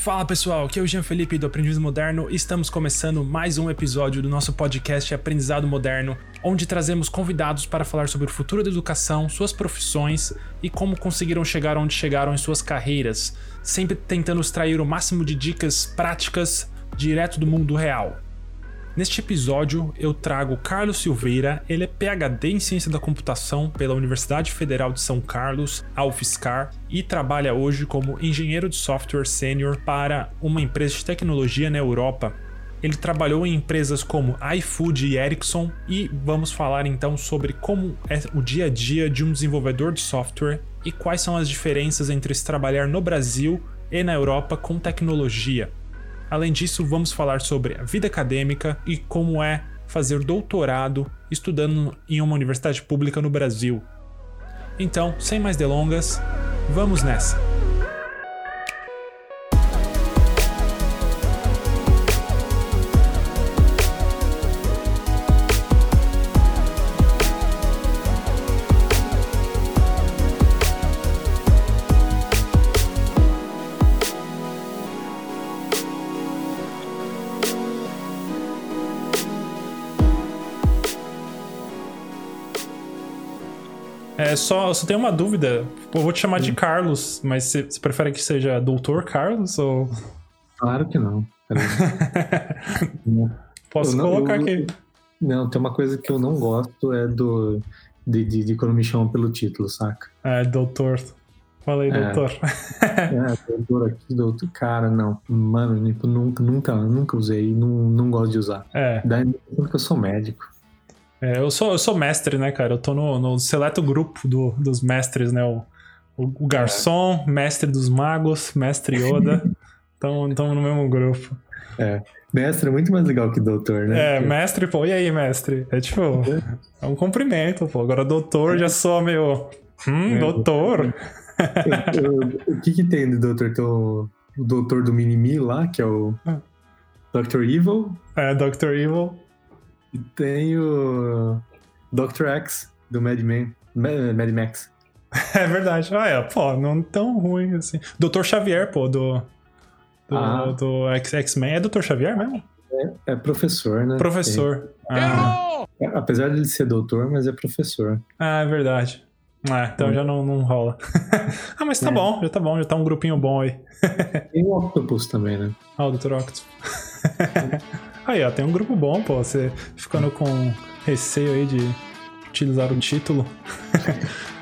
Fala pessoal, aqui é o Jean Felipe do Aprendiz Moderno e estamos começando mais um episódio do nosso podcast Aprendizado Moderno, onde trazemos convidados para falar sobre o futuro da educação, suas profissões e como conseguiram chegar onde chegaram em suas carreiras, sempre tentando extrair o máximo de dicas práticas direto do mundo real. Neste episódio, eu trago Carlos Silveira, ele é PhD em Ciência da Computação pela Universidade Federal de São Carlos, a UFSCar, e trabalha hoje como engenheiro de software sênior para uma empresa de tecnologia na Europa. Ele trabalhou em empresas como iFood e Ericsson e vamos falar então sobre como é o dia a dia de um desenvolvedor de software e quais são as diferenças entre se trabalhar no Brasil e na Europa com tecnologia. Além disso, vamos falar sobre a vida acadêmica e como é fazer doutorado estudando em uma universidade pública no Brasil. Então, sem mais delongas, vamos nessa! É só, só tenho uma dúvida. Eu vou te chamar de Carlos, mas você, prefere que seja Doutor Carlos ou. Claro que não. Posso não, colocar eu, aqui. Não, tem uma coisa que eu não gosto é do. De, de, de quando me chamam pelo título, saca? É, doutor. Falei, É. doutor. É, doutor aqui, doutor. Cara, não. Mano, tipo, nunca, nunca, nunca usei. Não, não gosto de usar. É, Dá a impressão que eu sou médico. É, eu, sou, eu sou mestre, né, cara? Eu tô no, no seleto grupo do, dos mestres, né? O, o, o garçom, mestre dos magos, mestre Yoda. Estamos no mesmo grupo. Mestre é muito mais legal que doutor, né? É, mestre, pô, e aí, mestre? É tipo, é um cumprimento, pô. Agora, doutor já soa meio. Hum, É, doutor? O que que tem de doutor? Tem o, o doutor do Minimi lá, que é o Ah. Dr. Evil. É, Dr. Evil. E tem o Dr. X, do Mad Men. Mad Max. É verdade. Ah, é, pô, não tão ruim assim. Dr. Xavier, pô, do. Do, Ah. do X-Men. É Dr. Xavier mesmo? É professor, né? Professor. Ah, É, apesar de ele ser doutor, mas é professor. ah, é verdade. Ah, então Hum. já não, não rola. ah, mas tá É. bom, já tá bom, já tá um grupinho bom aí. Tem o Octopus também, né? Ah, o Dr. Octopus. aí, ó, tem um grupo bom, pô. Você ficando com receio aí de utilizar o título.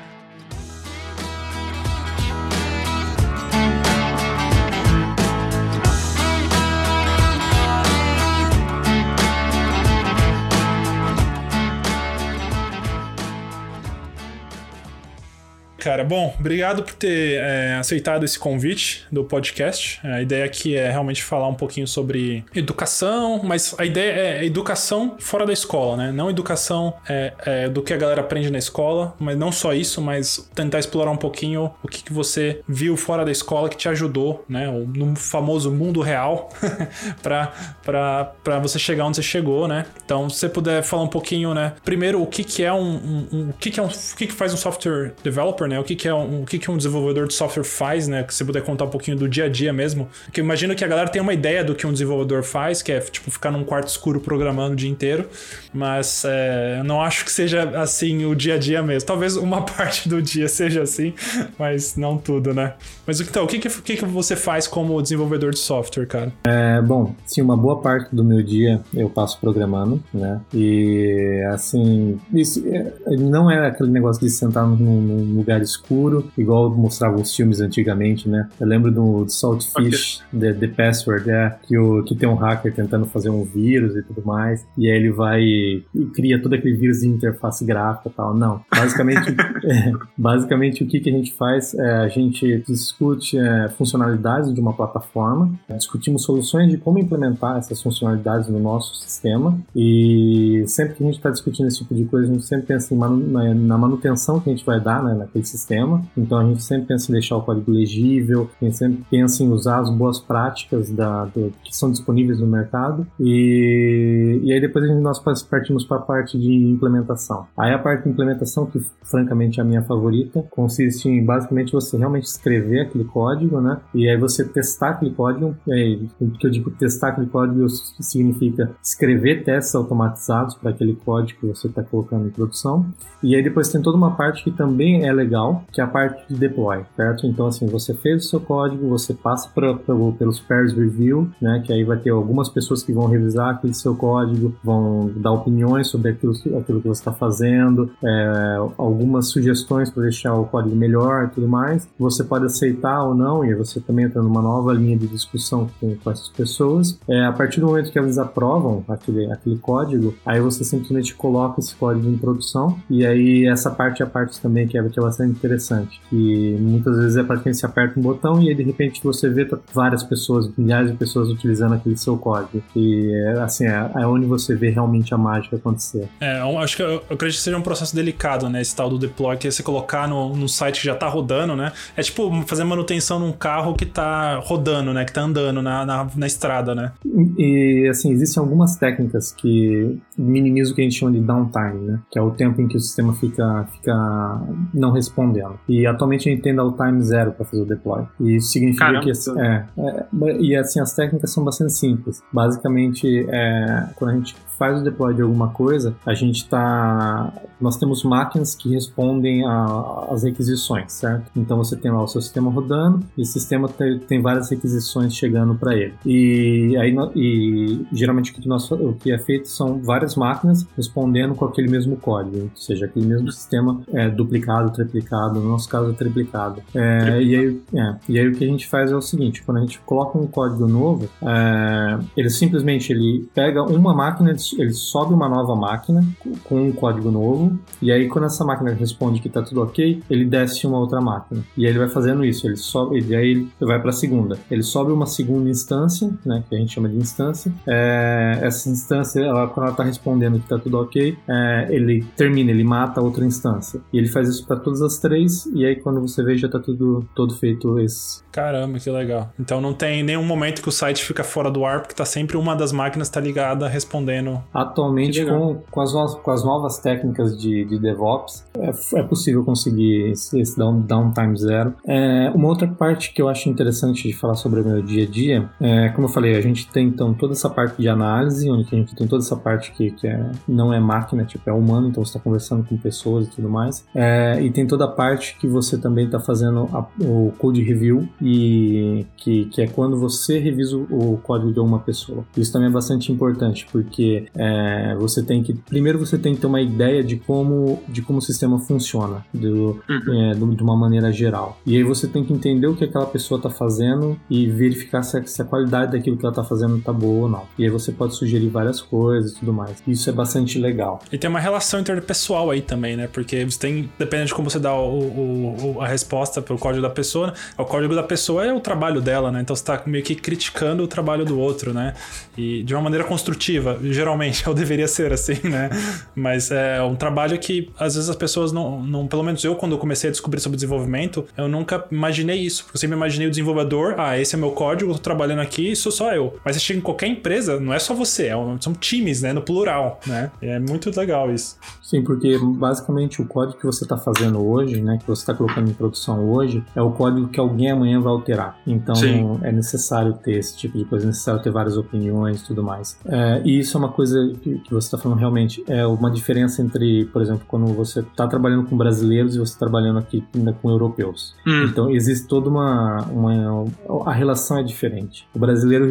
Cara, bom, obrigado por ter é, aceitado esse convite do podcast. A ideia aqui é realmente falar um pouquinho sobre educação, mas a ideia é educação fora da escola, né? Não educação é, é, do que a galera aprende na escola, mas não só isso, mas tentar explorar um pouquinho o que, que você viu fora da escola que te ajudou, né? O- No famoso mundo real, para você chegar onde você chegou, né? Então, se você puder falar um pouquinho, né? Primeiro, o que, que é um, um- um- o que, que é um, o que, que faz um software developer, né? O que, que é um, o que, que um desenvolvedor de software faz, né? Que você puder contar um pouquinho do dia a dia mesmo. Porque eu imagino que a galera tem uma ideia do que um desenvolvedor faz, que é tipo ficar num quarto escuro programando o dia inteiro, mas é, não acho que seja assim o dia a dia mesmo. Talvez uma parte do dia seja assim, mas não tudo, né? Mas então, o que, que, que, que você faz como desenvolvedor de software, cara? É, bom, sim, uma boa parte do meu dia eu passo programando, né? E, assim, isso é- não é aquele negócio de sentar num, num lugar escuro, igual mostravam os filmes antigamente, né? Eu lembro do, do Saltfish, The, The Password, é, que, o, que tem um hacker tentando fazer um vírus e tudo mais, e aí ele vai e cria todo aquele vírus de interface gráfica e tal. Não, basicamente, é, basicamente o que, que a gente faz é a gente discute é, funcionalidades de uma plataforma, discutimos soluções de como implementar essas funcionalidades no nosso sistema e sempre que a gente está discutindo esse tipo de coisa, a gente sempre pensa manu- na, na manutenção que a gente vai dar né, naquele sistema. Então a gente sempre pensa em deixar o código legível, a gente sempre pensa em usar as boas práticas da, do, que são disponíveis no mercado. E, e aí depois nós partimos para a parte de implementação. Aí a parte de implementação, que francamente é a minha favorita, consiste em basicamente você realmente escrever aquele código, né? E aí você testar aquele código. É, o que eu digo testar aquele código significa escrever testes automatizados para aquele código que você está colocando em produção. E aí depois tem toda uma parte que também é legal, que é a parte de deploy, certo? Então assim, você fez o seu código, você passa pra, pra, pelos pairs review, né? Que aí vai ter algumas pessoas que vão revisar aquele seu código, vão dar opiniões sobre aquilo, aquilo que você está fazendo, é, algumas sugestões para deixar o código melhor e tudo mais. Você pode aceitar ou não, e você também entra numa nova linha de discussão com, com essas pessoas. É, a partir do momento que elas aprovam aquele, aquele código, aí você simplesmente coloca esse código em produção, e aí essa parte é a parte também que é, que é bastante interessante, que muitas vezes é para quem se aperta um botão e aí de repente você vê várias pessoas, milhares de pessoas utilizando aquele seu código. E assim, é, é onde você vê realmente a mágica acontecer. É, acho que eu, eu acredito que seja um processo delicado, né? Esse tal do deploy, que é você colocar no, site que já tá rodando, né? É tipo fazer manutenção num carro que tá rodando, né? Que tá andando na, na, na estrada, né? E, assim, existem algumas técnicas que minimizam o que a gente chama de downtime, né? Que é o tempo em que o sistema fica, fica não respondendo. E atualmente a gente tem downtime zero para fazer o deploy. E isso significa Caramba. que é, é, e assim as técnicas são bastante simples. Basicamente, é, quando a gente faz o deploy de alguma coisa, a gente está. Nós temos máquinas que respondem às requisições, certo? Então você tem lá o seu sistema rodando e o sistema tem, tem várias requisições chegando para ele. E aí e, geralmente o que, nós, o que é feito são várias máquinas respondendo com aquele mesmo código, ou seja, aquele mesmo sistema é, duplicado, triplicado, no nosso caso é triplicado. É, e, aí, é, e aí o que a gente faz é o seguinte: quando a gente coloca um código novo, é, ele simplesmente ele pega uma máquina ele sobe uma nova máquina com um código novo, e aí quando essa máquina responde que está tudo ok, ele desce uma outra máquina. E aí ele vai fazendo isso, ele sobe, e aí ele vai para a segunda. Ele sobe uma segunda instância, né, que a gente chama de instância. É, essa instância, ela, quando ela está respondendo que está tudo ok, é, ele termina, ele mata outra instância. E ele faz isso para todas as três, e aí quando você vê já está tudo todo feito esse. Caramba, que legal. Então não tem nenhum momento que o site fica fora do ar, porque tá sempre uma das máquinas tá ligada respondendo Atualmente, com, com, as, com as novas técnicas de, de DevOps, é, é, possível conseguir esse, esse down, downtime zero. É, uma outra parte que eu acho interessante de falar sobre o meu dia a dia, é, como eu falei, a gente tem então toda essa parte de análise, onde a gente tem toda essa parte que, que é, não é máquina, tipo, é humano, então você está conversando com pessoas e tudo mais. É, e tem toda a parte que você também está fazendo a, o code review, e que, que é quando você revisa o, o código de uma pessoa. Isso também é bastante importante, porque é, você tem que primeiro você tem que ter uma ideia de como de como o sistema funciona do, uhum. é, do, de uma maneira geral. E aí você tem que entender o que aquela pessoa está fazendo e verificar se a, se a, qualidade daquilo que ela está fazendo está boa ou não. E aí você pode sugerir várias coisas e tudo mais. Isso é bastante legal. E tem uma relação interpessoal aí também né? Porque você tem depende de como você dá o, o, o a resposta para o código da pessoa né? o código da pessoa é o trabalho dela né então você está meio que criticando o trabalho do outro né e de uma maneira construtiva geralmente eu deveria ser assim, né? Mas é um trabalho que às vezes as pessoas não, não. Pelo menos eu, quando comecei a descobrir sobre desenvolvimento, eu nunca imaginei isso. Porque eu sempre imaginei o desenvolvedor, ah, esse é meu código, eu tô trabalhando aqui, sou só eu. Mas você chega em qualquer empresa, não é só você, é um, são times, né? No plural, né? E é muito legal isso. Sim, porque basicamente o código que você está fazendo hoje, né? Que você está colocando em produção hoje, é o código que alguém amanhã vai alterar. Então Sim. é necessário ter esse tipo de coisa, é necessário ter várias opiniões e tudo mais. É, e isso é uma coisa que, que você está falando realmente é uma diferença entre, por exemplo, quando você está trabalhando com brasileiros e você está trabalhando aqui ainda com europeus. Hum. Então existe toda uma, uma, a relação é diferente. O brasileiro,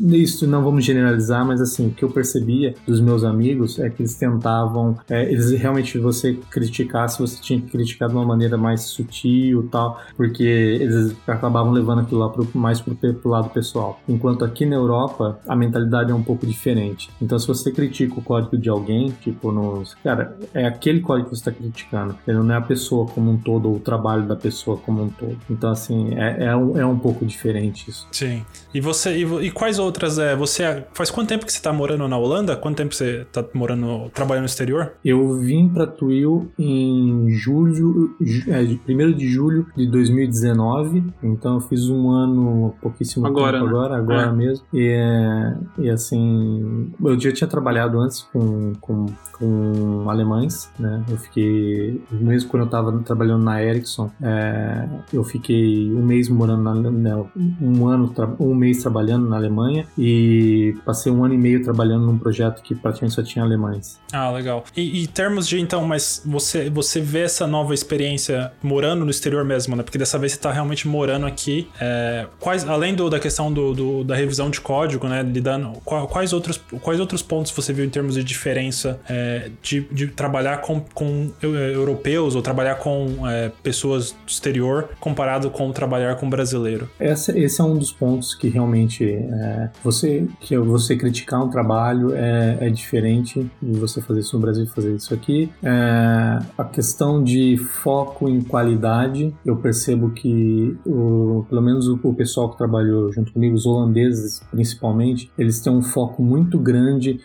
isso não vamos generalizar, mas assim o que eu percebia dos meus amigos é que eles tentavam, é, eles realmente você criticasse, você tinha que criticar de uma maneira mais sutil, tal, porque eles acabavam levando aquilo lá pro, mais pro, pro lado pessoal. Enquanto aqui na Europa a mentalidade é um pouco diferente. Então se você critica o código de alguém, tipo, nos. Cara, é aquele código que você está criticando. Ele não é a pessoa como um todo, ou o trabalho da pessoa como um todo. Então, assim, é, é, um, é um pouco diferente isso. Sim. E você. E, e quais outras. É, você. Faz quanto tempo que você está morando na Holanda? Quanto tempo você está morando, trabalhando no exterior? Eu vim para Twill em julho é, 1 de julho de 2019. Então eu fiz um ano, pouquíssimo agora, tempo né? agora, agora É. mesmo. E, é, e assim, eu já tinha trabalhado antes com, com, com alemães, né? Eu fiquei, mesmo quando eu estava trabalhando na Ericsson, é, eu fiquei um mês morando na, na um ano, um mês trabalhando na Alemanha e passei um ano e meio trabalhando num projeto que praticamente só tinha alemães. Ah, legal. E, em termos de, então, mas você, você vê essa nova experiência morando no exterior mesmo, né? Porque dessa vez você tá realmente morando aqui. É, quais, além do, da questão do, do- da revisão de código, né? Lidando, quais, outros, quais outros pontos você viu em termos de diferença é, de, de trabalhar com, com é, europeus ou trabalhar com é, pessoas do exterior comparado com trabalhar com brasileiro? Esse é um dos pontos que realmente é, você que você criticar um trabalho é, é diferente de você fazer isso no Brasil e fazer isso aqui. A questão de foco em qualidade, eu percebo que o, pelo menos o, o pessoal que trabalhou junto comigo, os holandeses principalmente, eles têm um foco muito grande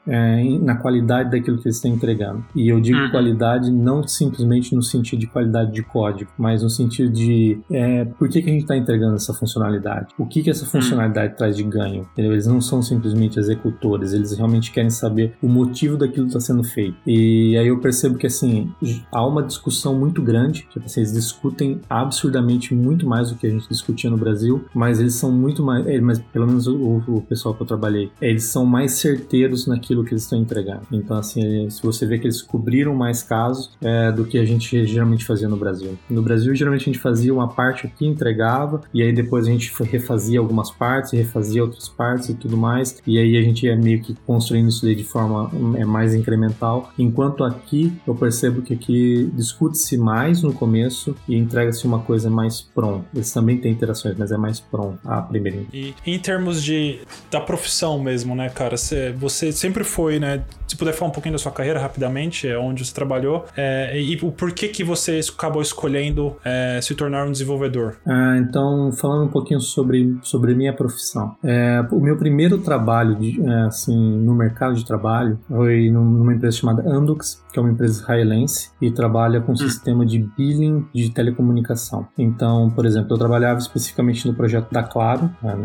na qualidade daquilo que eles estão entregando. E eu digo Uhum. qualidade não simplesmente no sentido de qualidade de código, mas no sentido de é, por que, que a gente está entregando essa funcionalidade? O que, que essa funcionalidade traz de ganho? Entendeu? Eles não são simplesmente executores, eles realmente querem saber o motivo daquilo que está sendo feito. E aí eu percebo que assim há uma discussão muito grande, tipo, assim, eles discutem absurdamente muito mais do que a gente discutia no Brasil, mas eles são muito mais, é, mas pelo menos o, o pessoal que eu trabalhei, eles são mais certeiros naquilo que eles estão entregando. Então assim, se você vê que eles cobriram mais casos é, do que a gente geralmente fazia no Brasil. No Brasil, geralmente a gente fazia uma parte aqui, entregava, e aí depois a gente refazia algumas partes, refazia outras partes e tudo mais, e aí a gente ia meio que construindo isso daí de forma é, mais incremental. Enquanto aqui, eu percebo que aqui discute-se mais no começo e entrega-se uma coisa mais pronta. Eles também têm interações, mas é mais pronto a primeira. E em termos de da profissão mesmo, né, cara? Você, você sempre foi, né? Se puder falar um pouquinho da sua carreira rapidamente, é, onde você trabalhou, é, e o porquê que você acabou escolhendo é, se tornar um desenvolvedor. Ah, então, falando um pouquinho sobre, sobre minha profissão. É, o meu primeiro trabalho, de, é, assim, no mercado de trabalho, foi num- numa empresa chamada Andux, que é uma empresa israelense, e trabalha com um sistema de billing de telecomunicação. Então, por exemplo, eu trabalhava especificamente no projeto da Claro, né,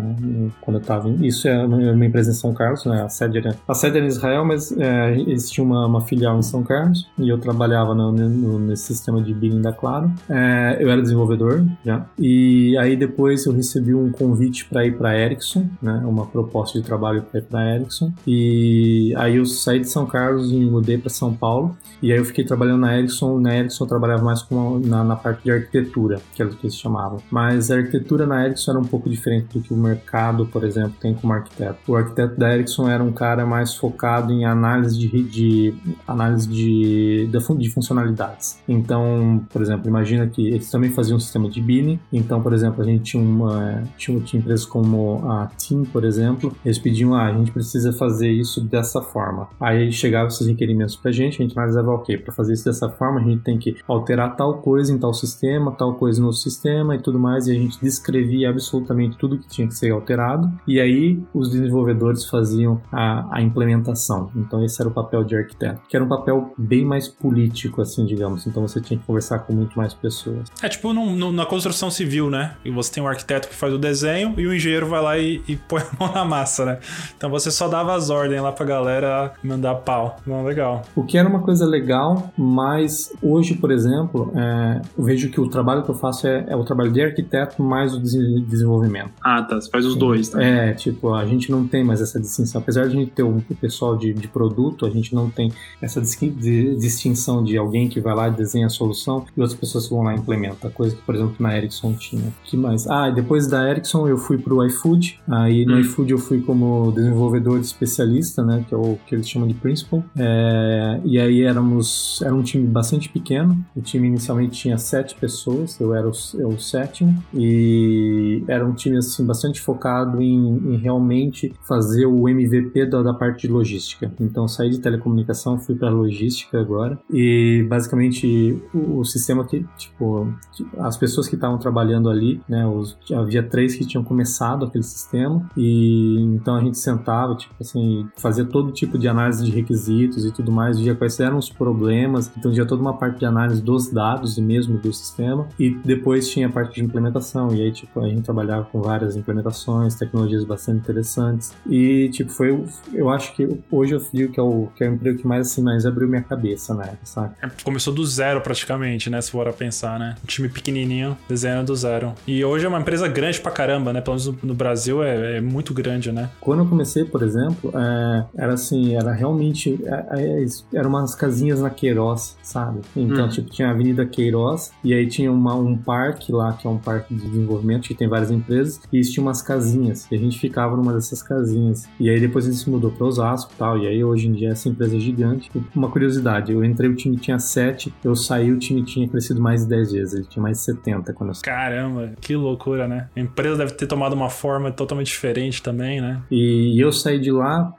quando eu estava... Isso é uma uma empresa em São Carlos, né, a sede era, a sede era em Israel, mas é, eles tinham uma, uma filial em São Carlos, e eu trabalhava no, no- nesse sistema de billing da Claro. É, eu era desenvolvedor já. E aí depois eu recebi um convite para ir para Ericsson, né? Uma proposta de trabalho para ir para Ericsson. E aí eu saí de São Carlos e mudei para São Paulo. E aí eu fiquei trabalhando na Ericsson. Na Ericsson eu trabalhava mais com na, na parte de arquitetura, que era o que eles chamavam. Mas a arquitetura na Ericsson era um pouco diferente do que o mercado, por exemplo, tem como arquiteto. O arquiteto da Ericsson era um cara mais focado em análise de, de análise de, de, de funcionalidades. Então, por exemplo, imagina que eles também faziam um sistema de billing. Então, por exemplo, a gente tinha uma tinha, tinha empresas como a Team, por exemplo, eles pediam, ah, a gente precisa fazer isso dessa forma. Aí chegavam esses requerimentos pra gente, a gente analisava, ok, para fazer isso dessa forma, a gente tem que alterar tal coisa em tal sistema, tal coisa no sistema e tudo mais, e a gente descrevia absolutamente tudo que tinha que ser alterado. E aí os desenvolvedores faziam a, a implementação. Então esse era o papel de arquiteto, que era um papel bem mais político, assim, digamos. Então você tinha que conversar com muito mais pessoas. É tipo na construção civil, né? E você tem um arquiteto que faz o desenho e o engenheiro vai lá e, e põe a mão na massa, né? Então você só dava as ordens lá pra galera mandar pau. Não, legal. O que era uma coisa legal, mas hoje, por exemplo, é, eu vejo que o trabalho que eu faço é, é o trabalho de arquiteto mais o des- desenvolvimento. Ah, tá. Você faz os dois, tá? É, tipo, a gente não tem mais essa distinção. Apesar de a gente ter um o pessoal de, de produto, a gente não tem essa dis- de- distinção de alguém que vai lá e desenha a solução e outras pessoas que vão lá e implementam. Coisa que, por exemplo, na Ericsson tinha. que mais? Ah, depois da Ericsson eu fui pro iFood. Aí no Hum. iFood eu fui como desenvolvedor especialista, né? Que é o que eles chamam de principal. É, e aí éramos, era um time bastante pequeno. O time inicialmente tinha sete pessoas, eu era o, eu o sétimo. E era um time assim bastante focado em, em realmente fazer o MVP da, da parte de logística. Então saí de telecomunicação, fui para logística agora. E basicamente o, o sistema que, tipo, as pessoas que estavam trabalhando ali, né, os, havia três que tinham começado aquele sistema e então a gente sentava, tipo assim, fazia todo tipo de análise de requisitos e tudo mais, via quais eram os problemas, então tinha toda uma parte de análise dos dados e mesmo do sistema e depois tinha a parte de implementação e aí tipo a gente trabalhava com várias implementações, tecnologias bastante interessantes e tipo foi, eu acho que hoje eu digo que é o que é o emprego que mais assim mais abriu minha cabeça, né, sabe? É, começou do zero praticamente, né, se for a pensar, né, um time pequenininho desenhando do zero e hoje é uma empresa grande pra caramba, né, pelo menos no Brasil é, é muito grande, né? Quando eu comecei, por exemplo, é, era assim, era realmente é, é, eram umas casinhas na Queiroz, sabe? Então, hum. tipo, tinha a Avenida Queiroz e aí tinha uma, um parque lá, que é um parque de desenvolvimento, que tem várias empresas, e tinha umas casinhas, e a gente ficava numa dessas casinhas. E aí depois se mudou para Osasco e tal, e aí hoje em dia essa empresa é gigante. Uma curiosidade, eu entrei, o time tinha sete, eu saí, o time tinha crescido mais de 10 vezes, ele tinha mais de 70 quando eu saí. Caramba, que loucura, né? A empresa deve ter tomado uma forma totalmente diferente também, né? E eu saí de lá,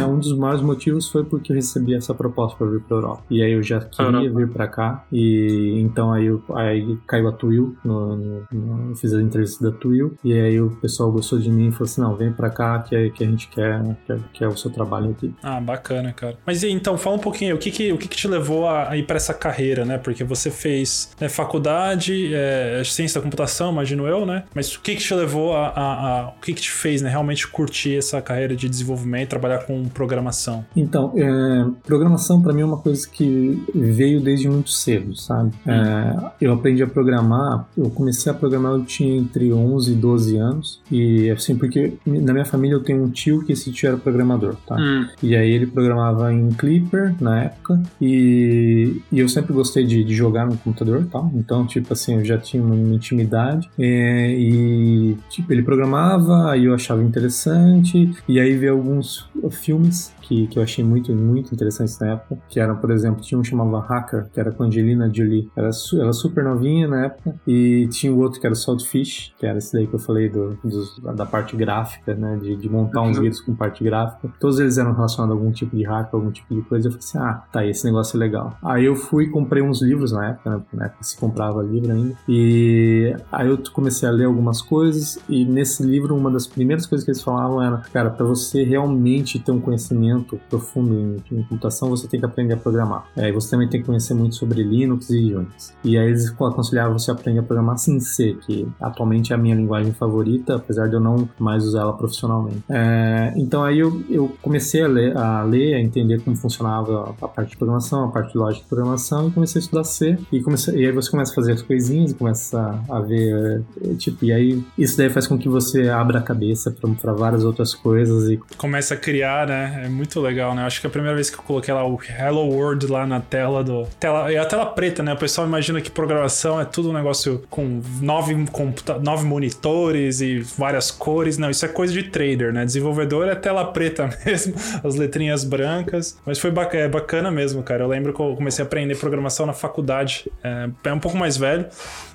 é, um dos maiores motivos foi porque eu recebi essa proposta para vir para Europa. E aí eu já queria vir para cá, e então aí, eu, aí caiu a Twill, no, no, no, fiz a entrevista da Twill, e aí o pessoal gostou de mim e falou assim: não, vem para cá que, que a gente quer, quer, quer o seu trabalho aqui. Ah, bacana, cara. Mas então, fala um pouquinho, o que que, o que, que te levou a, ir para essa carreira, né? Porque você fez né, faculdade, é, ciência da computação, imagino eu, né? Mas o que que te levou a, a, a o que que te fez, né, realmente curtir essa carreira de desenvolvimento, trabalhar com programação? Então, é, programação para mim é uma coisa que veio desde muito cedo, sabe? Hum. É, eu aprendi a programar, eu comecei a programar eu tinha entre 11 e 12 anos e assim, porque na minha família eu tenho um tio que esse tio era programador, tá? Hum. E aí ele programava em Clipper na época e, e eu sempre gostei de, de, jogar no computador, tá? Então, tipo assim, eu já tinha uma intimidade é, e tipo, ele programava, aí eu achava interessante e aí veio alguns filmes que, que eu achei muito, muito interessantes na época, que eram, por exemplo, tinha um que chamava Hacker, que era com Angelina Jolie. Era, su, era super novinha na época, e tinha o outro que era Saltfish, que era esse daí que eu falei do, dos, da parte gráfica, né, de, de montar uns uhum. vídeos com parte gráfica. Todos eles eram relacionados a algum tipo de hack, algum tipo de coisa. Eu falei assim, ah, tá, esse negócio é legal. Aí eu fui e comprei uns livros na época, né, na época se comprava livro ainda, e aí eu comecei a ler algumas coisas, e nesse livro uma das primeiras coisas que eles falavam era, cara, para você realmente ter um conhecimento conhecimento profundo em, em, computação, você tem que aprender a programar. É, você também tem que conhecer muito sobre Linux e Unix. E aí eles aconselhavam você a aprender a programar sem C, que atualmente é a minha linguagem favorita, apesar de eu não mais usar ela profissionalmente. É, então aí eu, eu comecei a ler, a ler, a entender como funcionava a parte de programação, a parte de lógica de programação, e comecei a estudar C. E, comecei, e aí você começa a fazer as coisinhas, começa a, a ver, é, tipo, e aí isso daí faz com que você abra a cabeça para várias outras coisas. e Começa a criar, né? É muito muito legal, né? Acho que é a primeira vez que eu coloquei lá o Hello World lá na tela do. Tela, é a tela preta, né? O pessoal imagina que programação é tudo um negócio com nove, computa... nove monitores e várias cores. Não, isso é coisa de trader, né? Desenvolvedor é tela preta mesmo, as letrinhas brancas. Mas foi bacana, é bacana mesmo, cara. Eu lembro que eu comecei a aprender programação na faculdade. É, é um pouco mais velho.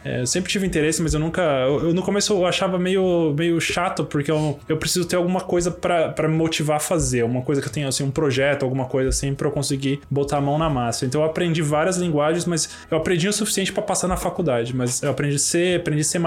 É, eu sempre tive interesse, mas eu nunca. Eu, eu, no começo eu achava meio, meio chato, porque eu, eu preciso ter alguma coisa para me motivar a fazer. Uma coisa que eu tenho, assim, um projeto, alguma coisa assim, para eu conseguir botar a mão na massa. Então eu aprendi várias linguagens, mas eu aprendi o suficiente para passar na faculdade. Mas eu aprendi C, aprendi C.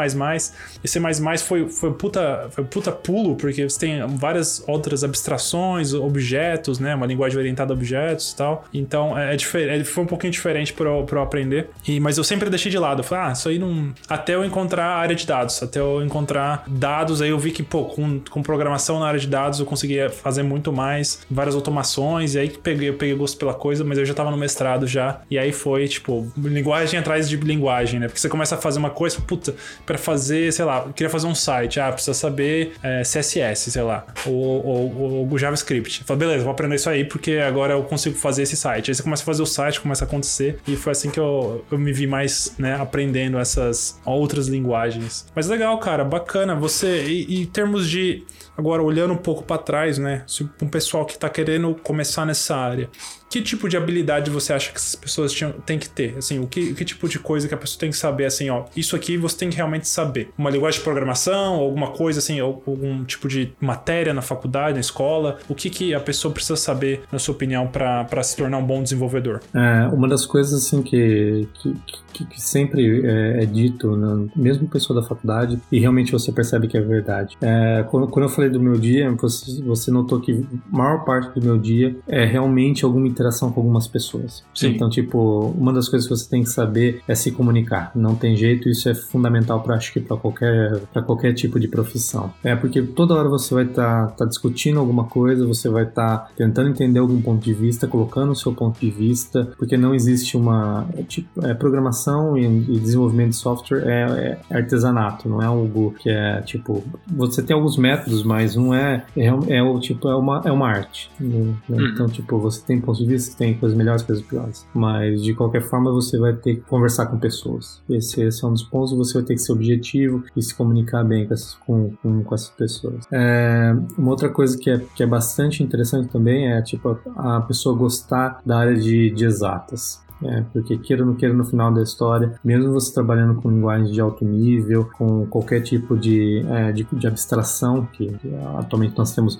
E C foi, foi, puta, foi puta pulo, porque você tem várias outras abstrações, objetos, né? Uma linguagem orientada a objetos e tal. Então é, é diferente, foi um pouquinho diferente para eu, eu aprender. E, mas eu sempre deixei de lado. Eu falei, ah, isso aí não. Até eu encontrar a área de dados, até eu encontrar dados, aí eu vi que, pô, com, com programação na área de dados eu conseguia fazer muito mais, várias automações, e aí que peguei, eu peguei gosto pela coisa, mas eu já tava no mestrado já, e aí foi, tipo, linguagem atrás de linguagem, né? Porque você começa a fazer uma coisa, puta, para fazer, sei lá, queria fazer um site, ah, precisa saber é, CSS, sei lá, ou, ou, ou JavaScript. Fala, beleza, vou aprender isso aí porque agora eu consigo fazer esse site. Aí você começa a fazer o site, começa a acontecer, e foi assim que eu, eu me vi mais, né, aprendendo essa outras, linguagens. Mas legal, cara, bacana. Você, e, em termos de. Agora, olhando um pouco para trás, né? Se um pessoal que tá querendo começar nessa área, que tipo de habilidade você acha que essas pessoas tinham, têm que ter? Assim, o que, que tipo de coisa que a pessoa tem que saber, assim, ó, isso aqui você tem que realmente saber. Uma linguagem de programação, alguma coisa assim, algum tipo de matéria na faculdade, na escola? O que, que a pessoa precisa saber, na sua opinião, para se tornar um bom desenvolvedor? É, uma das coisas assim que, que, que, que sempre é, é dito, né, mesmo pessoa da faculdade, e realmente você percebe que é verdade. É, quando, quando eu falei do meu dia, você, você notou que a maior parte do meu dia é realmente alguma interação com algumas pessoas. Sim. Então, tipo, uma das coisas que você tem que saber é se comunicar. Não tem jeito, isso é fundamental para acho que para qualquer para qualquer tipo de profissão. É porque toda hora você vai estar tá, tá discutindo alguma coisa, você vai estar tá tentando entender algum ponto de vista, colocando o seu ponto de vista, porque não existe uma é, tipo é, programação e, e, desenvolvimento de software é, é, artesanato, não é algo que é tipo você tem alguns métodos, mas não é é, é o tipo é uma é uma arte. Né? Então tipo você tem pontos de vista, tem coisas melhores, coisas piores, mas de qualquer forma você vai ter que conversar com pessoas. Esse, esse é um dos pontos. Você vai ter que ser objetivo e se comunicar bem com essas, com, com, com essas pessoas. É, uma outra coisa que é, que é bastante interessante também é tipo a, a pessoa gostar da área de, de exatas. É, porque queira ou não queira no final da história, mesmo você trabalhando com linguagens de alto nível, com qualquer tipo de, é, de, de, abstração, que, atualmente nós temos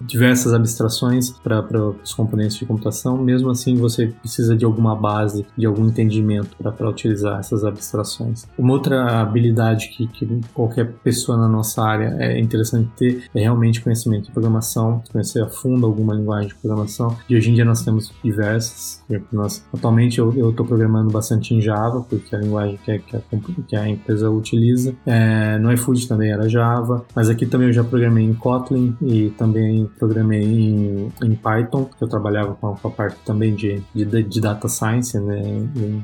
diversas abstrações para os componentes de computação, mesmo assim você precisa de alguma base, de algum entendimento para utilizar essas abstrações. Uma outra habilidade que, que qualquer pessoa na nossa área é interessante ter é realmente conhecimento de programação, conhecer a fundo alguma linguagem de programação, e hoje em dia nós temos diversas, nós Atualmente eu estou programando bastante em Java, porque é a linguagem que, que, a, que a, empresa utiliza. É, no iFood também era Java, mas aqui também eu já programei em Kotlin e também programei em, em Python, que eu trabalhava com a, com a parte também de, de, de, Data Science, né,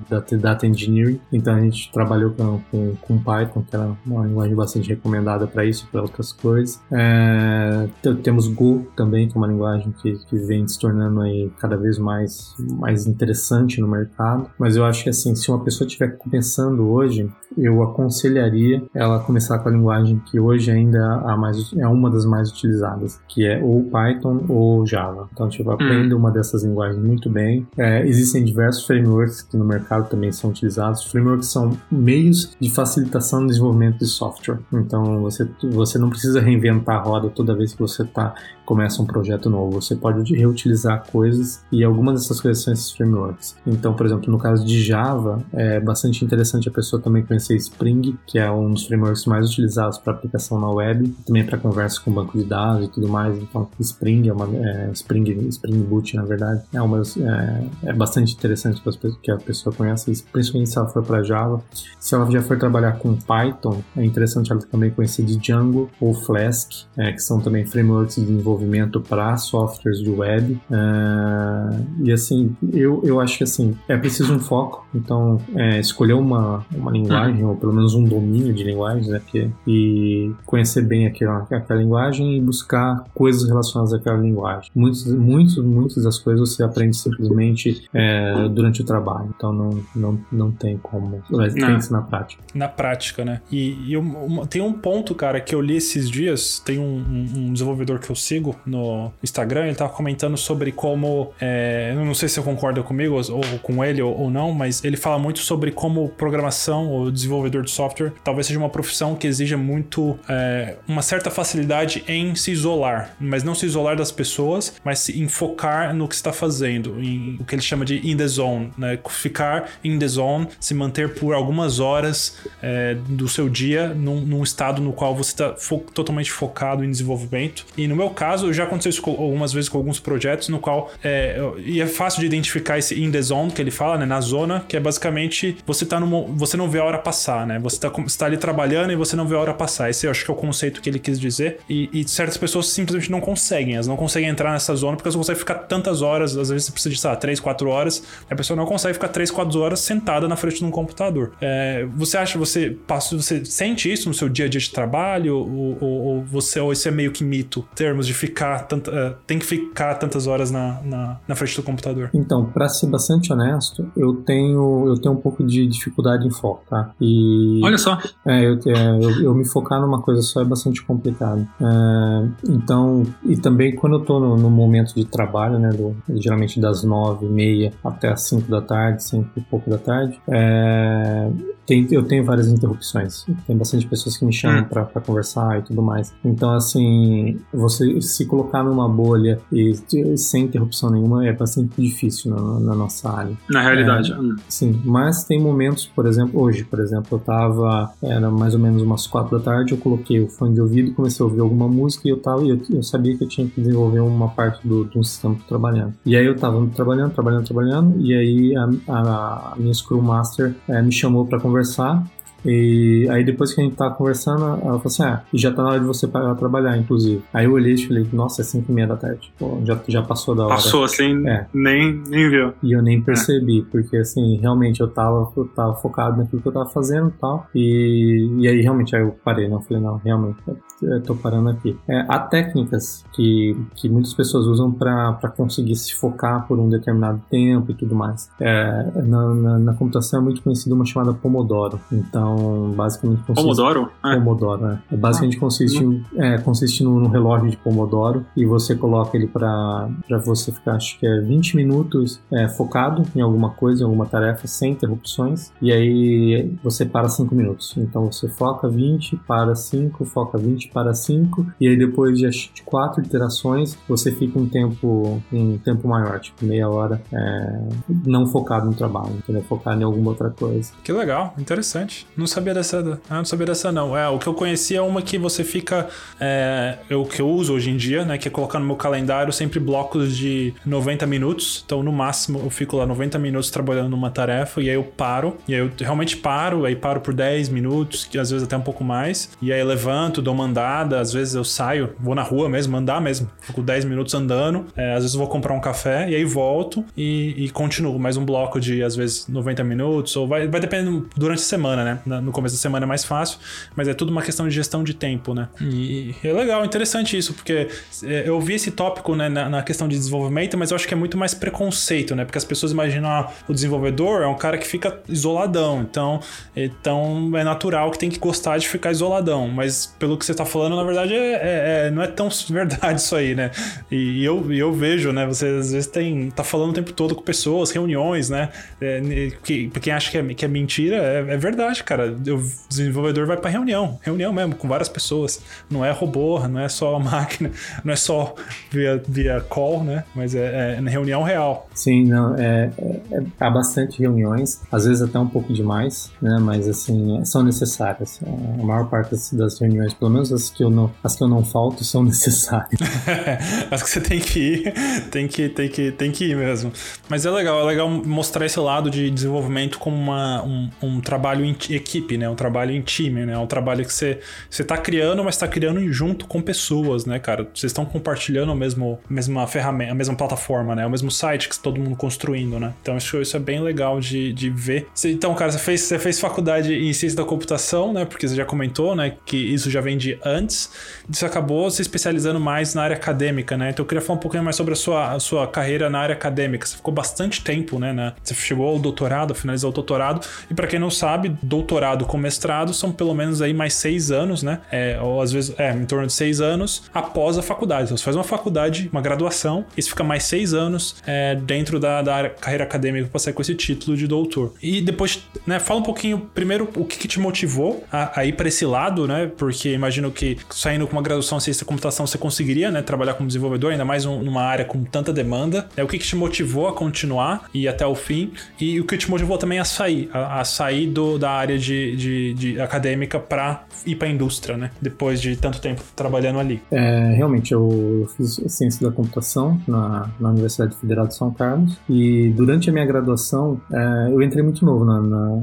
data, data Engineering. Então a gente trabalhou com, com, com Python, que era uma linguagem bastante recomendada para isso, para outras coisas. É, temos Go também, que é uma linguagem que, que vem se tornando aí cada vez mais, mais interessante no mercado, mas eu acho que assim, se uma pessoa estiver começando hoje, eu aconselharia ela começar com a linguagem que hoje ainda é, mais, é uma das mais utilizadas, que é ou Python ou Java. Então, tipo, aprenda hum. uma dessas linguagens muito bem. É, existem diversos frameworks que no mercado também são utilizados. Frameworks são meios de facilitação do desenvolvimento de software. Então, você, você não precisa reinventar a roda toda vez que você tá, começa um projeto novo. Você pode reutilizar coisas e algumas dessas coisas são esses frameworks. Então, por exemplo, no caso de Java, é bastante interessante a pessoa também conhecer Spring, que é um dos frameworks mais utilizados para aplicação na web, também para conversa com banco de dados e tudo mais. Então, Spring é uma é, Spring, Spring Boot, na verdade, é uma é, é bastante interessante que a pessoa conheça, principalmente se ela for para Java. Se ela já for trabalhar com Python, é interessante ela também conhecer de Django ou Flask, é, que são também frameworks de desenvolvimento para softwares de web. É, e assim, eu, eu acho que assim, é preciso um foco, então é, escolher uma, uma linguagem, uhum. ou pelo menos um domínio de linguagem, né, que, e conhecer bem aquela, aquela linguagem e buscar coisas relacionadas àquela linguagem. Muitos, muitos, muitas das coisas você aprende simplesmente é, durante o trabalho, então não, não, não tem como, tem que ser na prática. Na prática, né? E, e uma, tem um ponto, cara, que eu li esses dias, tem um, um, um desenvolvedor que eu sigo no Instagram, ele tava comentando sobre como, é, eu não sei se você concorda comigo, ou, com ele ou, ou, não, mas ele fala muito sobre como programação ou desenvolvedor de software talvez seja uma profissão que exija muito é, uma certa facilidade em se isolar, mas não se isolar das pessoas, mas se enfocar no que está fazendo, em o que ele chama de in the zone, né? Ficar in the zone, se manter por algumas horas é, do seu dia num, num, estado no qual você está fo totalmente focado em desenvolvimento. E no meu caso, já aconteceu isso algumas vezes com alguns projetos no qual é, e é fácil de identificar esse in the zone que ele fala, né, na zona, que é basicamente você tá numa, você não vê a hora passar, né? Você tá, você tá ali trabalhando e você não vê a hora passar. Esse eu acho que é o conceito que ele quis dizer. E, e certas pessoas simplesmente não conseguem, elas não conseguem entrar nessa zona porque elas não conseguem ficar tantas horas, às vezes você precisa de, sei lá, 3, 4 horas, a pessoa não consegue ficar 3, 4 horas sentada na frente de um computador. É, você acha, você passa, você sente isso no seu dia a dia de trabalho ou, ou, ou você, ou isso é meio que mito, termos de ficar, tanta, uh, tem que ficar tantas horas na, na, na frente do computador? Então, para ser bastante honesto, eu tenho, eu tenho um pouco de dificuldade em foco, tá? E, Olha só. É, eu, é, eu, eu, me focar numa coisa só é bastante complicado. É, então, e também quando eu tô no, no momento de trabalho, né, do, geralmente das nove e meia até as cinco da tarde, cinco e pouco da tarde, é, tem, eu tenho várias interrupções. Tem bastante pessoas que me chamam hum. para conversar e tudo mais. Então, assim, você se colocar numa bolha e, e sem interrupção nenhuma é bastante difícil na, na nossa área. Na realidade. É, sim, mas tem momentos, por exemplo, hoje, por exemplo, eu tava, era mais ou menos umas quatro da tarde, eu coloquei o fone de ouvido comecei a ouvir alguma música e eu tava, eu, eu sabia que eu tinha que desenvolver uma parte do, um sistema trabalhando. E aí eu tava trabalhando, trabalhando, trabalhando, e aí a, a, a minha Scrum Master é, me chamou para conversar conversar e aí depois que a gente tava conversando, ela falou assim: Ah, já tá na hora de você parar trabalhar, inclusive. Aí eu olhei e falei, nossa, é 5 e meia da tarde. Pô, já, já passou da hora. Passou assim, é. nem, nem viu. E eu nem percebi, é. porque assim, realmente eu tava, eu tava focado naquilo que eu tava fazendo e tal. E, e aí realmente aí eu parei, não. Eu falei, não, realmente, eu tô parando aqui. É, há técnicas que, que muitas pessoas usam para conseguir se focar por um determinado tempo e tudo mais. É, na, na, na computação é muito conhecida uma chamada Pomodoro. Então, então, basicamente consiste... Pomodoro? É. Pomodoro, né? Basicamente ah, consiste, é, consiste no, no, relógio de Pomodoro e você coloca ele para você ficar, acho que é 20 minutos é, focado em alguma coisa, em alguma tarefa, sem interrupções. E aí você para 5 minutos. Então você foca 20, para 5, foca 20, para 5. E aí depois de, de 4 iterações, você fica um tempo, um tempo maior, tipo meia hora, é, não focado no trabalho, entendeu? Focado em alguma outra coisa. Que legal, interessante. Não sabia dessa. Ah, não sabia dessa, não. É, o que eu conhecia é uma que você fica. É, o que eu uso hoje em dia, né? Que é colocar no meu calendário sempre blocos de 90 minutos. Então, no máximo, eu fico lá 90 minutos trabalhando numa tarefa e aí eu paro. E aí eu realmente paro, aí paro por 10 minutos, que às vezes até um pouco mais. E aí levanto, dou uma andada, às vezes eu saio, vou na rua mesmo, andar mesmo. Fico 10 minutos andando. É, às vezes vou comprar um café e aí volto e, e continuo. Mais um bloco de, às vezes, 90 minutos, ou vai, vai dependendo durante a semana, né? No começo da semana é mais fácil, mas é tudo uma questão de gestão de tempo, né? E é legal, interessante isso, porque é, eu vi esse tópico né, na, na, questão de desenvolvimento, mas eu acho que é muito mais preconceito, né? Porque as pessoas imaginam ah, o desenvolvedor é um cara que fica isoladão, então, então é natural que tem que gostar de ficar isoladão, mas pelo que você tá falando, na verdade, é, é, é não é tão verdade isso aí, né? E, e eu, eu vejo, né? Você às vezes tem, tá falando o tempo todo com pessoas, reuniões, né? É, que, quem acha que é, que é mentira, é, é verdade, cara cara, o desenvolvedor vai para reunião, reunião mesmo, com várias pessoas. Não é robô, não é só máquina, não é só via, via call, né? Mas é, é reunião real. Sim, não, é, é, é, há bastante reuniões, às vezes até um pouco demais, né? Mas assim, são necessárias. A maior parte das, das reuniões, pelo menos as que eu não, as que eu não falto, são necessárias. as que você tem que ir, tem que, tem que, tem que ir mesmo. Mas é legal, é legal mostrar esse lado de desenvolvimento como uma, um, um trabalho em equipe equipe, né? Um trabalho em time, né? É um trabalho que você, você tá criando, mas tá criando junto com pessoas, né, cara? Vocês estão compartilhando a, mesmo, a mesma ferramenta, a mesma plataforma, né? O mesmo site que todo mundo construindo, né? Então isso, isso é bem legal de, de ver. Então, cara, você fez, você fez faculdade em ciência da computação, né? Porque você já comentou, né? Que isso já vem de antes. Você acabou se especializando mais na área acadêmica, né? Então eu queria falar um pouquinho mais sobre a sua, a sua carreira na área acadêmica. Você ficou bastante tempo, né? né? Você chegou ao doutorado, finalizou o doutorado. E para quem não sabe, doutorado doutorado com mestrado são pelo menos aí mais seis anos, né? É, ou às vezes, é, em torno de seis anos após a faculdade. Então você faz uma faculdade, uma graduação, e você fica mais seis anos é, dentro da, da carreira acadêmica para sair com esse título de doutor. E depois, né, fala um pouquinho, primeiro, o que, que te motivou a, a ir para esse lado, né? Porque imagino que saindo com uma graduação em ciência da computação você conseguiria, né, trabalhar como desenvolvedor, ainda mais um, numa área com tanta demanda. É, o que, que te motivou a continuar e até o fim? E o que te motivou também a sair, a, a sair do, da área de de, de, acadêmica para ir para a indústria, né? Depois de tanto tempo trabalhando ali. É, realmente, eu fiz ciência da computação na, na Universidade Federal de São Carlos e durante a minha graduação é, eu entrei muito novo na, na,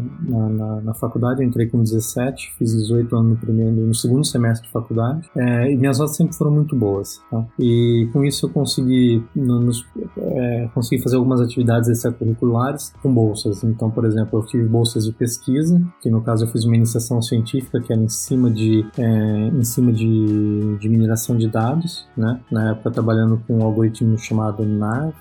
na, na, faculdade, eu entrei com 17, fiz 18 anos no primeiro, no segundo semestre de faculdade é, e minhas notas sempre foram muito boas. Tá? E com isso eu consegui, nos, é, consegui fazer algumas atividades extracurriculares com bolsas. Então, por exemplo, eu tive bolsas de pesquisa, que no caso eu fiz uma iniciação científica que era em cima de, é, em cima de, de mineração de dados, né? Na época trabalhando com um algoritmo chamado NARF,